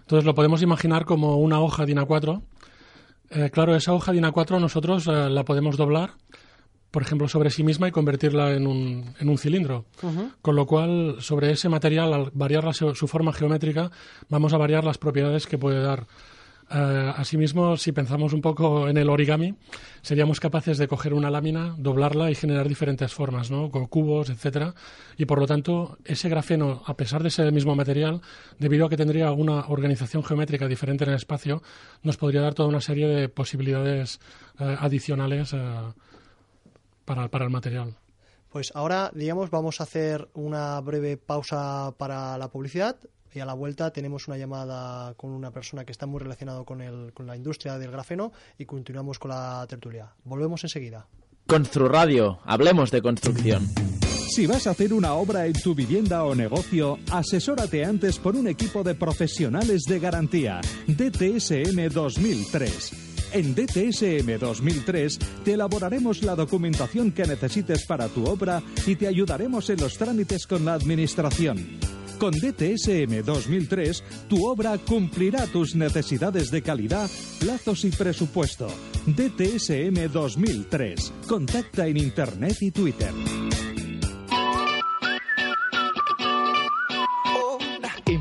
Entonces lo podemos imaginar como una hoja de INA4. Eh, claro, esa hoja de INA4 nosotros eh, la podemos doblar, por ejemplo, sobre sí misma y convertirla en un, en un cilindro. Con lo cual, sobre ese material, al variar su forma geométrica, vamos a variar las propiedades que puede dar eh, asimismo, si pensamos un poco en el origami, seríamos capaces de coger una lámina, doblarla y generar diferentes formas, ¿no? Con cubos, etcétera. Y por lo tanto, ese grafeno, a pesar de ser el mismo material, debido a que tendría una organización geométrica diferente en el espacio, nos podría dar toda una serie de posibilidades eh, adicionales eh, para, para el material. Pues ahora, digamos, vamos a hacer una breve pausa para la publicidad y a la vuelta tenemos una llamada con una persona que está muy relacionado con, el, con la industria del grafeno y continuamos con la tertulia. Volvemos enseguida. Construradio, hablemos de construcción. Si vas a hacer una obra en tu vivienda o negocio, asesórate antes por un equipo de profesionales de garantía. DTSM 2003. En DTSM 2003 te elaboraremos la documentación que necesites para tu obra y te ayudaremos en los trámites con la Administración. Con DTSM 2003, tu obra cumplirá tus necesidades de calidad, plazos y presupuesto. DTSM 2003. Contacta en Internet y Twitter.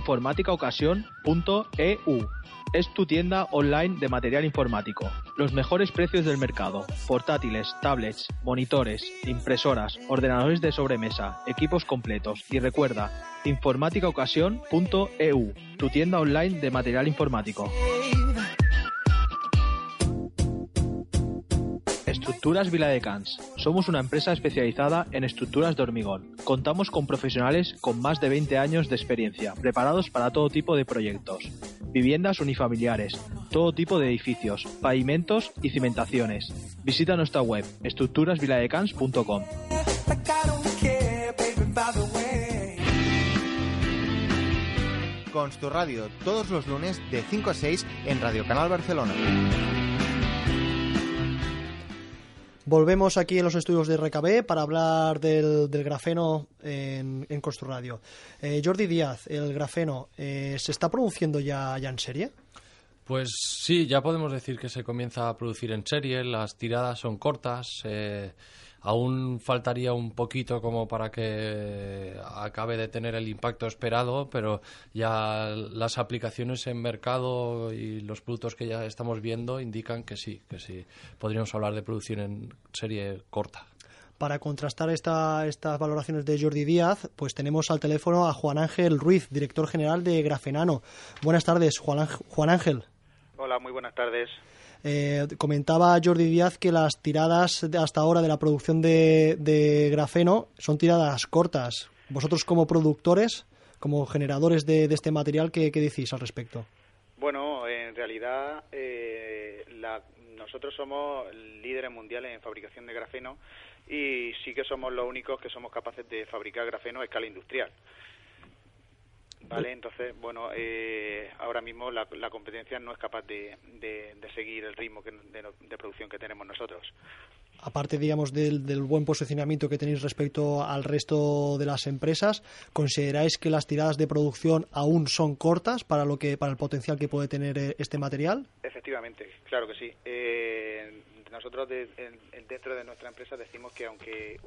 informáticaocasión.eu es tu tienda online de material informático. Los mejores precios del mercado. Portátiles, tablets, monitores, impresoras, ordenadores de sobremesa, equipos completos. Y recuerda, informáticaocasión.eu, tu tienda online de material informático. Estructuras Viladecans. Somos una empresa especializada en estructuras de hormigón. Contamos con profesionales con más de 20 años de experiencia, preparados para todo tipo de proyectos. Viviendas unifamiliares, todo tipo de edificios, pavimentos y cimentaciones. Visita nuestra web estructurasviladecans.com. Construradio, todos los lunes de 5 a 6 en Radio Canal Barcelona. Volvemos aquí en los estudios de RKB para hablar del, del grafeno en, en. Eh, Jordi Díaz, el grafeno, eh, ¿se está produciendo ya, ya en serie? Pues sí, ya podemos decir que se comienza a producir en serie, las tiradas son cortas, eh, aún faltaría un poquito como para que acabe de tener el impacto esperado, pero ya las aplicaciones en mercado y los productos que ya estamos viendo indican que sí, que sí, podríamos hablar de producción en serie corta. Para contrastar esta, estas valoraciones de Jordi Díaz, pues tenemos al teléfono a Juan Ángel Ruiz, director general de Grafenano. Buenas tardes, Juan, Ángel- Juan Ángel. Hola, muy buenas tardes. Eh, comentaba Jordi Díaz que las tiradas hasta ahora de la producción de, grafeno son tiradas cortas. Vosotros como productores, como generadores de, de este material, ¿qué, qué decís al respecto? Bueno, en realidad eh, la- nosotros somos líderes mundiales en fabricación de grafeno y sí que somos los únicos que somos capaces de fabricar grafeno a escala industrial. Vale, entonces, bueno, eh, ahora mismo la, la competencia no es capaz de, de- de seguir el ritmo que- de, de producción que tenemos nosotros. Aparte, digamos, del, del buen posicionamiento que tenéis respecto al resto de las empresas, ¿consideráis que las tiradas de producción aún son cortas para lo que para el potencial que puede tener eh, este material? Efectivamente, claro que sí. Eh, nosotros de- en- en- dentro de nuestra empresa decimos que aunque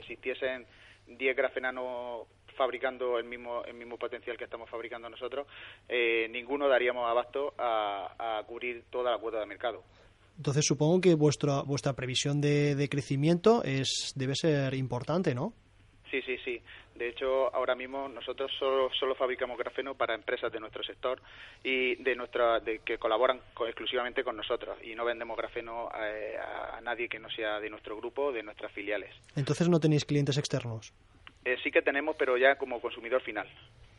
existiesen 10 grafenanos fabricando el mismo el mismo potencial que estamos fabricando nosotros, eh, ninguno daríamos abasto a, a cubrir toda la cuota de mercado. Entonces, supongo que vuestra vuestra previsión de, de crecimiento es debe ser importante, ¿no? Sí, sí, sí. De hecho, ahora mismo nosotros solo, solo fabricamos grafeno para empresas de nuestro sector y de nuestra de, que colaboran co- exclusivamente con nosotros y no vendemos grafeno eh, a, a nadie que no sea de nuestro grupo o de nuestras filiales. Entonces no tenéis clientes externos. Eh, sí que tenemos, pero ya como consumidor final.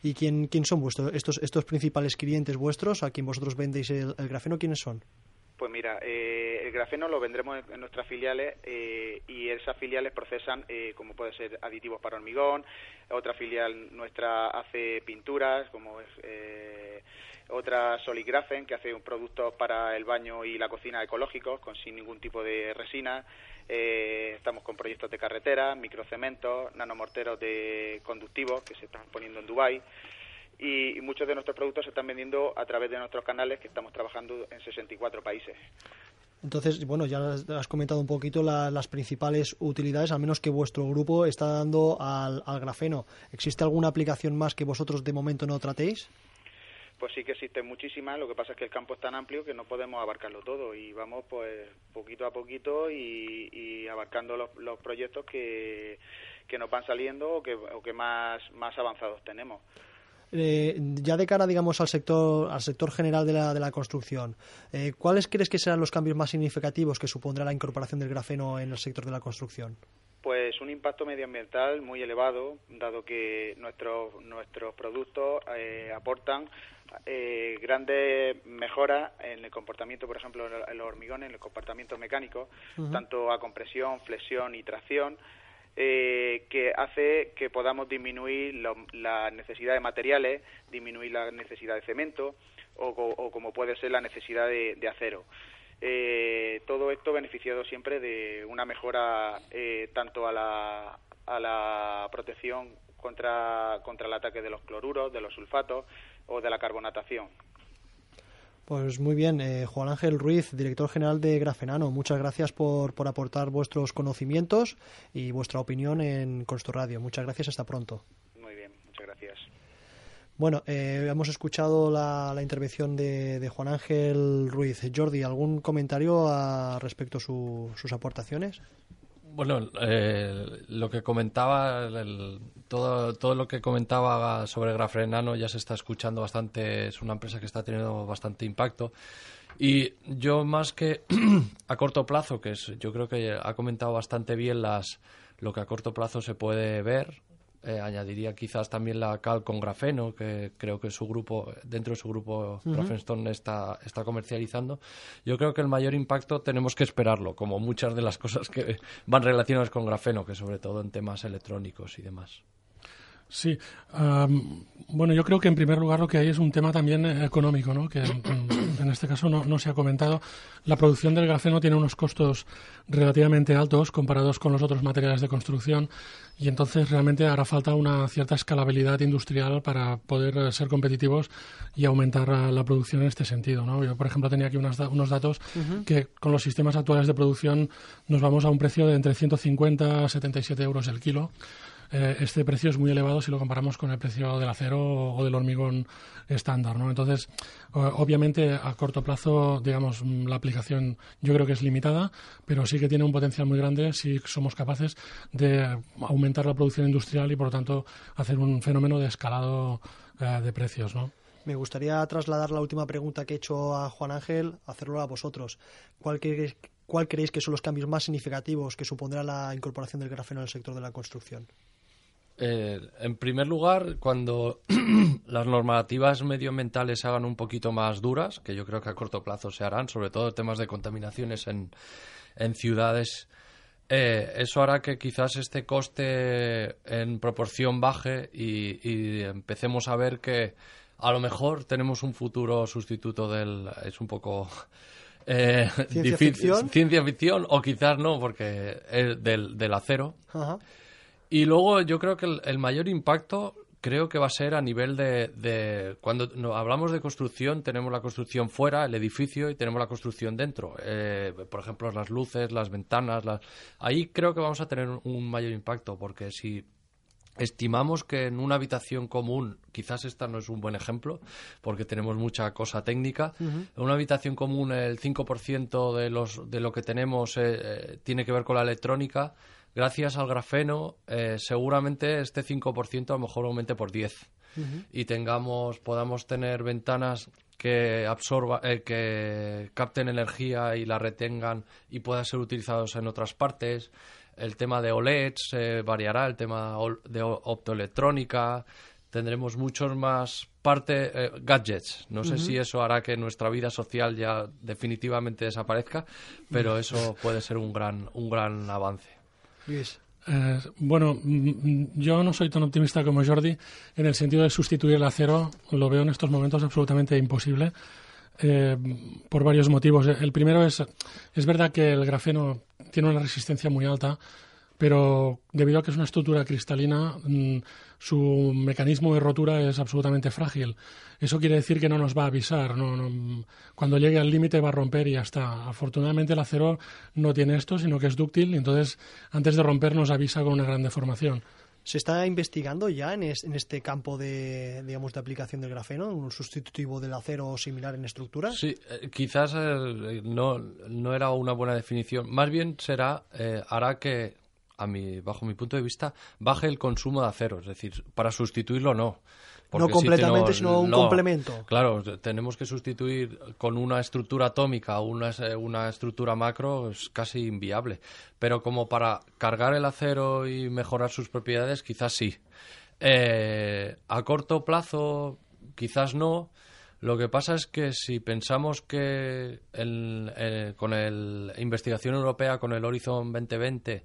¿Y quién, quién son vuestros estos estos principales clientes vuestros a quien vosotros vendéis el, el grafeno? ¿Quiénes son? Pues mira, eh, el grafeno lo vendremos en, en nuestras filiales eh, y esas filiales procesan, eh, como puede ser aditivos para hormigón, otra filial nuestra hace pinturas, como es eh, otra Soligrafen, que hace un producto para el baño y la cocina ecológicos, con sin ningún tipo de resina. Eh, estamos con proyectos de carretera, microcementos, nanomorteros de conductivos que se están poniendo en Dubái y, muchos de nuestros productos se están vendiendo a través de nuestros canales que estamos trabajando en 64 países. Entonces, bueno, ya has comentado un poquito la- las principales utilidades, al menos que vuestro grupo está dando al, al grafeno. ¿Existe alguna aplicación más que vosotros de momento no tratéis? Pues sí que existen muchísimas, lo que pasa es que el campo es tan amplio que no podemos abarcarlo todo y vamos pues poquito a poquito y, y abarcando los, los proyectos que, que nos van saliendo o que, o que más, más avanzados tenemos. Eh, ya de cara, digamos, al sector, al sector general de la, de la construcción, eh, ¿cuáles crees que serán los cambios más significativos que supondrá la incorporación del grafeno en el sector de la construcción? Pues un impacto medioambiental muy elevado, dado que nuestros nuestros productos eh, aportan eh, grandes mejoras en el comportamiento, por ejemplo, en los hormigones, en el comportamiento mecánico, Ujú. tanto a compresión, flexión y tracción. eh, que hace que podamos disminuir la necesidad de materiales, disminuir la necesidad de cemento o, como puede ser la necesidad de, acero. Eh, todo esto beneficiado siempre de una mejora eh, tanto a la, a la protección contra, contra el ataque de los cloruros, de los sulfatos o de la carbonatación. Pues muy bien, eh, Juan Ángel Ruiz, director general de Grafenano, muchas gracias por, por aportar vuestros conocimientos y vuestra opinión en Radio. Muchas gracias, hasta pronto. Muy bien, muchas gracias. Bueno, eh, hemos escuchado la, intervención de, Juan Ángel Ruiz. Jordi, ¿algún comentario a respecto a sus aportaciones? Bueno, eh, lo que comentaba, todo, todo lo que comentaba sobre Grafenano ya se está escuchando bastante, es una empresa que está teniendo bastante impacto. Y yo más que <clears throat> a corto plazo, que es, yo creo que ha comentado bastante bien las, lo que a corto plazo se puede ver, eh, añadiría quizás también la cal con grafeno, que creo que su grupo, dentro de su grupo Grafenstone está, está comercializando. Yo creo que el mayor impacto tenemos que esperarlo, como muchas de las cosas que van relacionadas con grafeno, que sobre todo en temas electrónicos y demás. Sí, bueno, yo creo que en primer lugar lo que hay es un tema también eh, económico, ¿no? que en, este caso no, no, se ha comentado. La producción del grafeno tiene unos costos relativamente altos comparados con los otros materiales de construcción y entonces realmente hará falta una cierta escalabilidad industrial para poder eh, ser competitivos y aumentar la producción en este sentido. ¿no? Yo, por ejemplo, tenía aquí unos, unos datos que con los sistemas actuales de producción nos vamos a un precio de entre 150 a 77 euros el kilo eh, este precio es muy elevado si lo comparamos con el precio del acero o del hormigón estándar, ¿no? Entonces, obviamente a corto plazo, digamos, la aplicación yo creo que es limitada, pero sí que tiene un potencial muy grande si somos capaces de aumentar la producción industrial y por lo tanto hacer un fenómeno de escalado eh, de precios, ¿no? Me gustaría trasladar la última pregunta que he hecho a Juan Ángel, hacerlo a vosotros. ¿Cuál, ¿Cuál creéis que son los cambios más significativos que supondrá la incorporación del grafeno en el sector de la construcción? Eh, en primer lugar, cuando <clears throat> las normativas medioambientales se hagan un poquito más duras, que yo creo que a corto plazo se harán, sobre todo temas de contaminaciones en, en ciudades, eh, eso hará que quizás este coste en proporción baje y, empecemos a ver que a lo mejor tenemos un futuro sustituto del... es un poco... <laughs> Eh, ¿Ciencia, ficción? ciencia ficción o quizás no, porque es del, del acero. Y luego yo creo que el, mayor impacto creo que va a ser a nivel de, cuando hablamos de construcción tenemos la construcción fuera el edificio y tenemos la construcción dentro. Eh, por ejemplo las luces las ventanas ahí creo que vamos a tener un mayor impacto porque si estimamos que en una habitación común quizás esta no es un buen ejemplo porque tenemos mucha cosa técnica en una habitación común el 5% de los de lo que tenemos eh, eh, tiene que ver con la electrónica gracias al grafeno, eh, seguramente este 5% a lo mejor aumente por 10 y tengamos, podamos tener ventanas que absorba, eh, que capten energía y la retengan y puedan ser utilizados en otras partes. El tema de OLEDs se variará, el tema de optoelectrónica. Tendremos muchos más parte eh, gadgets. No sé si eso hará que nuestra vida social ya definitivamente desaparezca, pero eso puede ser un gran un gran avance. Eh, bueno, mm, mm, yo no soy tan optimista como Jordi en el sentido de sustituir el acero. Lo veo en estos momentos absolutamente imposible eh, por varios motivos. El primero es, es verdad que el grafeno tiene una resistencia muy alta, pero debido a que es una estructura cristalina, mm, su mecanismo de rotura es absolutamente frágil. Eso quiere decir que no nos va a avisar. No, cuando llegue al límite va a romper y ya está. Afortunadamente el acero no tiene esto, sino que es dúctil y entonces antes de romper nos avisa con una gran deformación. ¿Se está investigando ya en, este campo de, digamos, de aplicación del grafeno, un sustitutivo del acero similar en estructura? Sí, eh, quizás eh, no, no era una buena definición. Más bien será, eh, hará que a mi, bajo mi punto de vista, baje el consumo de acero. Es decir, para sustituirlo no. no completamente, sino un complemento. Claro, tenemos que sustituir con una estructura atómica una, una estructura macro es casi inviable. Pero como para cargar el acero y mejorar sus propiedades, quizás sí. Eh, a corto plazo, quizás no. Lo que pasa es que si pensamos que el, eh, con la investigación europea, con el Horizon 2020,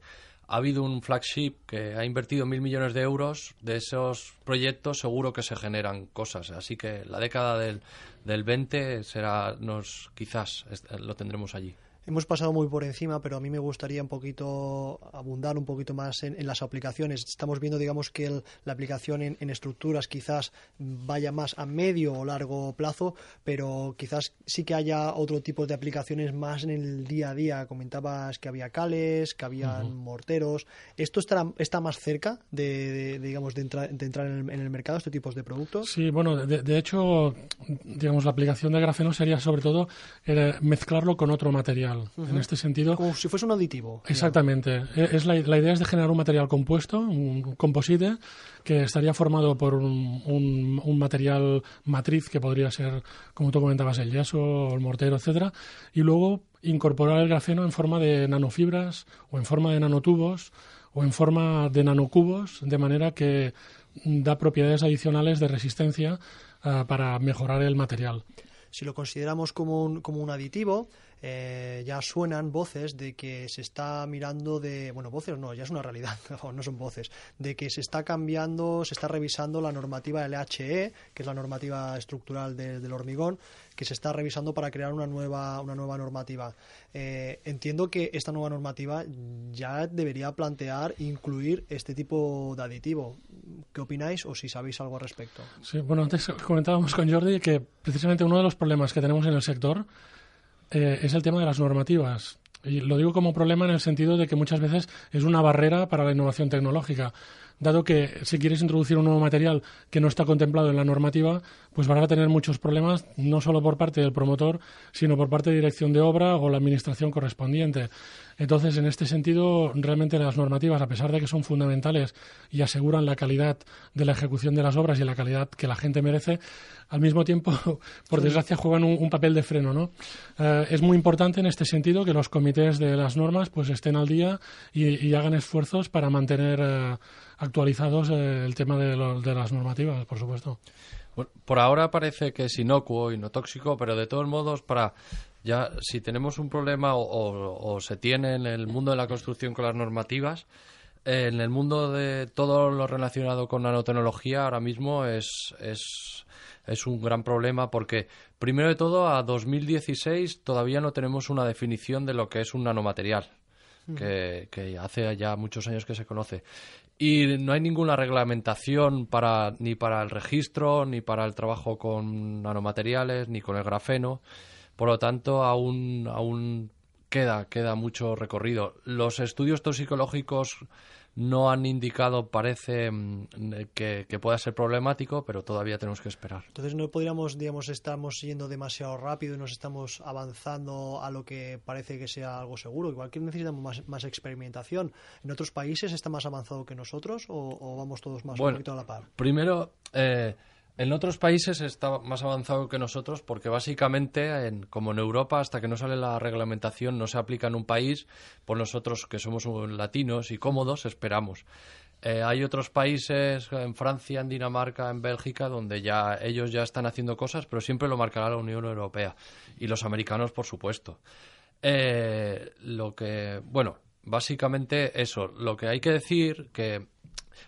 ha habido un flagship que ha invertido mil millones de euros. De esos proyectos seguro que se generan cosas. Así que la década del, del 20 será, nos, quizás lo tendremos allí. Hemos pasado muy por encima, pero a mí me gustaría un poquito abundar un poquito más en, las aplicaciones. Estamos viendo, digamos, que la aplicación en, estructuras quizás vaya más a medio o largo plazo, pero quizás sí que haya otro tipo de aplicaciones más en el día a día. Comentabas que había cales, que había morteros. ¿Esto estará, está más cerca de, digamos, de, entrar en el, mercado, este tipo de productos? Sí, bueno, de, hecho, digamos, la aplicación de grafeno sería sobre todo eh, mezclarlo con otro material en este sentido. Como si fuese un aditivo. Exactamente. Es la, idea es de generar un material compuesto, un composite, que estaría formado por un, un, material matriz que podría ser, como tú comentabas, el yeso, el mortero, etcétera, y luego incorporar el grafeno en forma de nanofibras o en forma de nanotubos o en forma de nanocubos, de manera que da propiedades adicionales de resistencia ah, para mejorar el material. Si lo consideramos como un, como un aditivo, eh, ya suenan voces de que se está mirando de, bueno, voces no, ya es una realidad, <laughs> no son voces, de que se está cambiando, se está revisando la normativa LHE, que es la normativa estructural del hormigón, que se está revisando para crear una nueva, una nueva normativa. Eh, entiendo que esta nueva normativa ya debería plantear incluir este tipo de aditivo. ¿Qué opináis o si sabéis algo al respecto? Sí, bueno, antes comentábamos con Jordi que precisamente uno de los problemas que tenemos en el sector eh, es el tema de las normativas. Y lo digo como problema en el sentido de que muchas veces es una barrera para la innovación tecnológica dado que si quieres introducir un nuevo material que no está contemplado en la normativa, pues van a tener muchos problemas, no solo por parte del promotor, sino por parte de dirección de obra o la administración correspondiente. Entonces, en este sentido, realmente las normativas, a pesar de que son fundamentales y aseguran la calidad de la ejecución de las obras y la calidad que la gente merece, al mismo tiempo, <laughs> por desgracia, juegan un, papel de freno. ¿no? Eh, es muy importante en este sentido que los comités de las normas pues estén al día y, hagan esfuerzos para mantener eh, actualizados eh, el tema de, de las normativas, por supuesto. por ahora parece que es inocuo y no tóxico, pero de todos modos, para ya si tenemos un problema o, se tiene en el mundo de la construcción con las normativas, en el mundo de todo lo relacionado con nanotecnología ahora mismo es, es, es un gran problema porque, primero de todo, a 2016 todavía no tenemos una definición de lo que es un nanomaterial. Mm. Que, que, hace ya muchos años que se conoce y no hay ninguna reglamentación para ni para el registro ni para el trabajo con nanomateriales ni con el grafeno por lo tanto aún aún queda queda mucho recorrido los estudios toxicológicos no han indicado, parece, mm, que, pueda ser problemático, pero todavía tenemos que esperar. Entonces no podríamos, digamos, estamos yendo demasiado rápido y nos estamos avanzando a lo que parece que sea algo seguro. Igual que necesitamos más, más experimentación. ¿En otros países está más avanzado que nosotros o, vamos todos más un poquito a la par? Primero, eh, en otros países está más avanzado que nosotros porque básicamente, en, como en Europa, hasta que no sale la reglamentación, no se aplica en un país, pues nosotros que somos latinos y cómodos esperamos. Eh, hay otros países, en Francia, en Dinamarca, en Bélgica, donde ya ellos ya están haciendo cosas, pero siempre lo marcará la Unión Europea y los americanos, por supuesto. Eh, lo que, bueno, básicamente eso. Lo que hay que decir que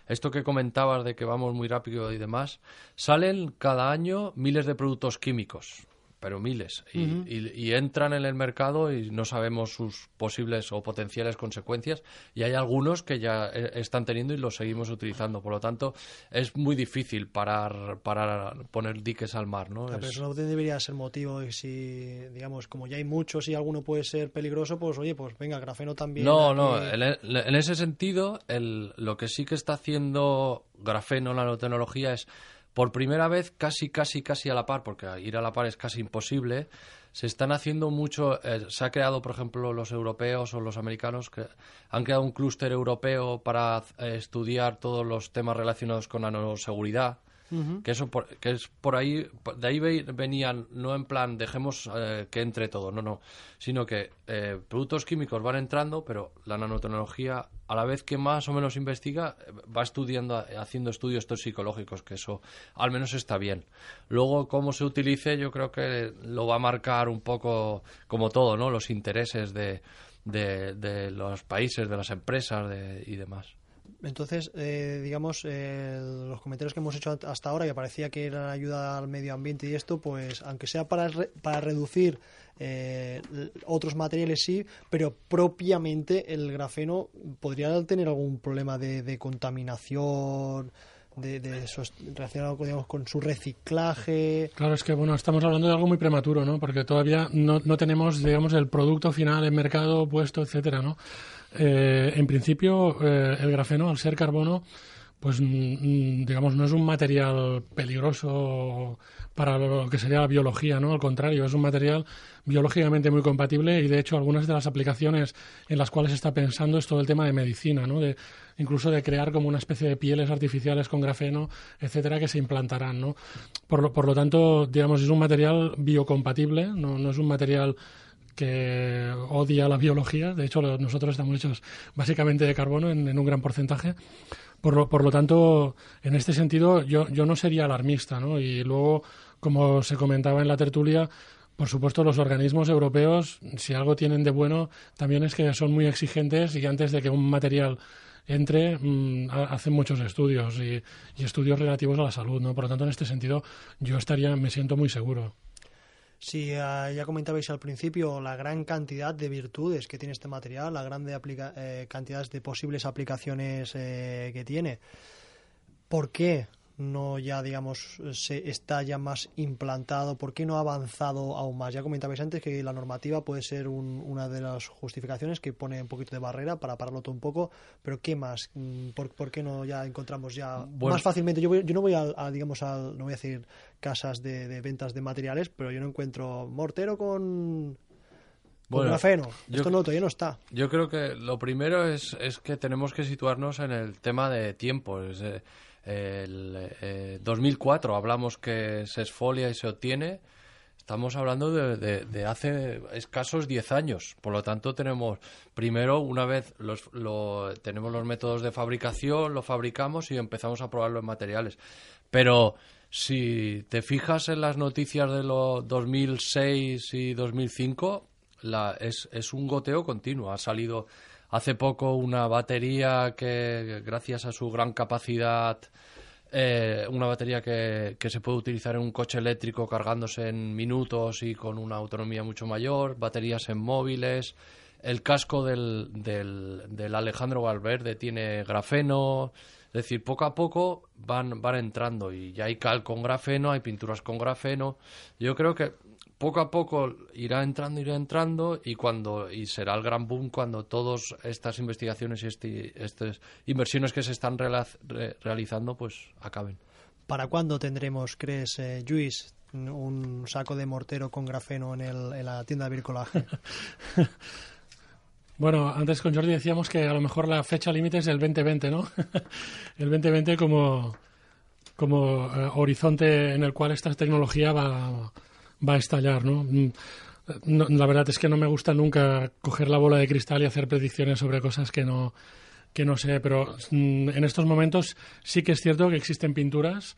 esto que comentabas de que vamos muy rápido y demás, salen cada año miles de productos químicos pero miles, y, entran en el mercado y no sabemos sus posibles o potenciales consecuencias, y hay algunos que ya eh, están teniendo y los seguimos utilizando. Por lo tanto, es muy difícil parar, para poner diques al mar. ¿no? Pero eso no debería ser motivo, y si, digamos, como ya hay muchos y alguno puede ser peligroso, pues oye, pues venga, grafeno también. No, no, en, en, ese sentido, el, lo que sí que está haciendo grafeno, la nanotecnología, es por primera vez, casi, casi, casi a la par, porque ir a la par es casi imposible, se están haciendo mucho, eh, se ha creado, por ejemplo, los europeos o los americanos, que han creado un clúster europeo para eh, estudiar todos los temas relacionados con que eso que es por ahí de ahí venían no en plan dejemos eh, que entre todo no no sino que eh, productos químicos van entrando pero la nanotecnología a la vez que más o menos investiga va estudiando haciendo estudios toxicológicos que eso al menos está bien. Luego cómo se utilice yo creo que lo va a marcar un poco como todo no los intereses de de, de los países, de las empresas de, y demás. Entonces, eh, digamos, eh, los comentarios que hemos hecho hasta ahora, que parecía que era ayuda al medio ambiente y esto, pues aunque sea para, para reducir eh, otros materiales, sí, pero propiamente el grafeno podría tener algún problema de, de contaminación, de, de relacionado digamos, con su reciclaje. Claro, es que bueno, estamos hablando de algo muy prematuro, ¿no? Porque todavía no, no tenemos, digamos, el producto final en mercado puesto, etcétera, ¿no? Eh, en principio, eh, el grafeno, al ser carbono, pues mm, mm, digamos, no es un material peligroso para lo que sería la biología, ¿no? Al contrario, es un material biológicamente muy compatible y de hecho algunas de las aplicaciones en las cuales está pensando es todo el tema de medicina, ¿no? De, incluso de crear como una especie de pieles artificiales con grafeno, etcétera, que se implantarán, ¿no? Por lo, por lo tanto, digamos, es un material biocompatible, no, no es un material que odia la biología. De hecho, nosotros estamos hechos básicamente de carbono en, en un gran porcentaje. Por lo, por lo tanto, en este sentido, yo, yo no sería alarmista, ¿no? Y luego, como se comentaba en la tertulia, por supuesto, los organismos europeos, si algo tienen de bueno, también es que son muy exigentes y antes de que un material entre, mm, ha- hacen muchos estudios y, y estudios relativos a la salud, ¿no? Por lo tanto, en este sentido, yo estaría, me siento muy seguro. Si eh, ya comentabais al principio la gran cantidad de virtudes que tiene este material, la aplica eh, cantidad de posibles aplicaciones eh, que tiene, ¿por qué no ya digamos se está ya más implantado? ¿Por qué no ha avanzado aún más? Ya comentabais antes que la normativa puede ser un- una de las justificaciones que pone un poquito de barrera para pararlo todo un poco, pero ¿qué más? Mm, ¿Por, por qué no ya encontramos ya Bueno. más fácilmente? Yo, voy- yo no voy a, a, digamos no voy a decir casas de, de ventas de materiales, pero yo no encuentro mortero con, Bueno, grafeno. yo- Esto no todavía no está. Yo creo que lo primero es, es que tenemos que situarnos en el tema de tiempo. Es, eh, el eh, 2004 hablamos que se esfolia y se obtiene. Estamos hablando de, de- de hace escasos 10 años. Por lo tanto, tenemos primero, una vez los, lo- tenemos los métodos de fabricación, lo fabricamos y empezamos a probarlo en materiales. Pero si te fijas en las noticias de los 2006 y 2005, la, es, es un goteo continuo. Ha salido hace poco una batería que, gracias a su gran capacidad, eh, una batería que, que se puede utilizar en un coche eléctrico cargándose en minutos y con una autonomía mucho mayor, baterías en móviles. El casco del, del, del Alejandro Valverde tiene grafeno. Es decir, poco a poco van, van entrando y ya hay cal con grafeno, hay pinturas con grafeno. Yo creo que poco a poco irá entrando, irá entrando y cuando y será el gran boom cuando todas estas investigaciones y este- estas inversiones que se están re- realizando pues acaben. ¿Para cuándo tendremos, crees, eh, Luis, un saco de mortero con grafeno en, el, en la tienda de bricolaje? <laughs> Bueno, antes con Jordi decíamos que a lo mejor la fecha límite es el 2020, ¿no? <laughs> el 2020 como, como eh, horizonte en el cual esta tecnología va, va a estallar, ¿no? Mm, no- La verdad es que no me gusta nunca coger la bola de cristal y hacer predicciones sobre cosas que no, que no sé, pero mm, en estos momentos sí que es cierto que existen pinturas,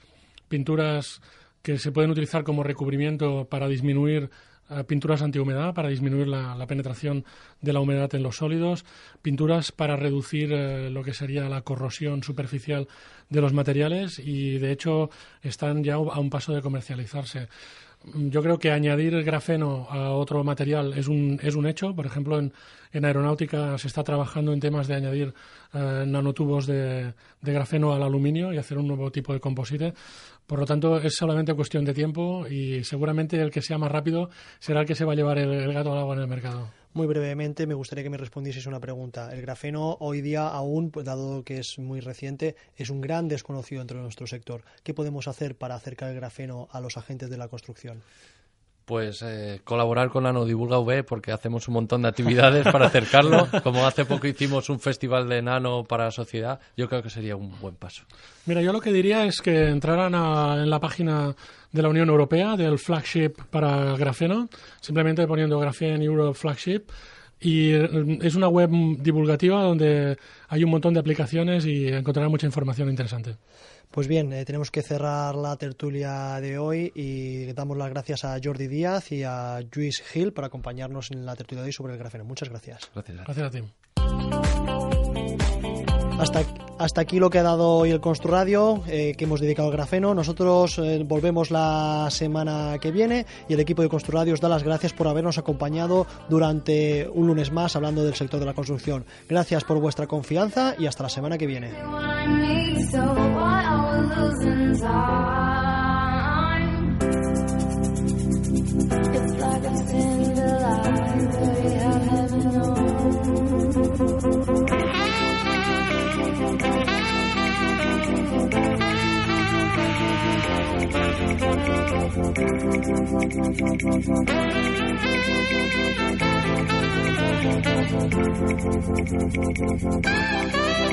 pinturas que se pueden utilizar como recubrimiento para disminuir eh, pinturas antihumedad para disminuir la, penetración de la humedad en los sólidos, pinturas para reducir eh, lo que sería la corrosión superficial de los materiales y de hecho están ya a un paso de comercializarse. Yo creo que añadir grafeno a otro material es un, es un hecho. Por ejemplo, en, en aeronáutica se está trabajando en temas de añadir eh, nanotubos de, de grafeno al aluminio y hacer un nuevo tipo de composite. Por lo tanto, es solamente cuestión de tiempo y seguramente el que sea más rápido será el que se va a llevar el, el gato al agua en el mercado. Muy brevemente, me gustaría que me respondieseis una pregunta. El grafeno hoy día aún, pues, dado que es muy reciente, es un gran desconocido dentro de nuestro sector. ¿Qué podemos hacer para acercar el grafeno a los agentes de la construcción? Pues eh, colaborar con la Divulga V porque hacemos un montón de actividades para acercarlo. <laughs> Como hace poco hicimos un festival de nano para la sociedad, yo creo que sería un buen paso. Mira, yo lo que diría es que entraran a- en la página de la Unión Europea del flagship para grafeno, simplemente poniendo Graphene Euro Flagship. Y eh, es una web divulgativa donde hay un montón de aplicaciones y encontrará mucha información interesante. Pues bien, eh, tenemos que cerrar la tertulia de hoy y damos las gracias a Jordi Díaz y a Luis Gil por acompañarnos en la tertulia de hoy sobre el grafeno. Muchas gracias. Gracias. Gracias a ti. Hasta, hasta aquí lo que ha dado hoy el Constru Radio, eh, que hemos dedicado al grafeno. Nosotros eh, volvemos la semana que viene y el equipo de Constru Radio os da las gracias por habernos acompañado durante un lunes más hablando del sector de la construcción. Gracias por vuestra confianza y hasta la semana que viene. losing time. It's like I've the light, but have known.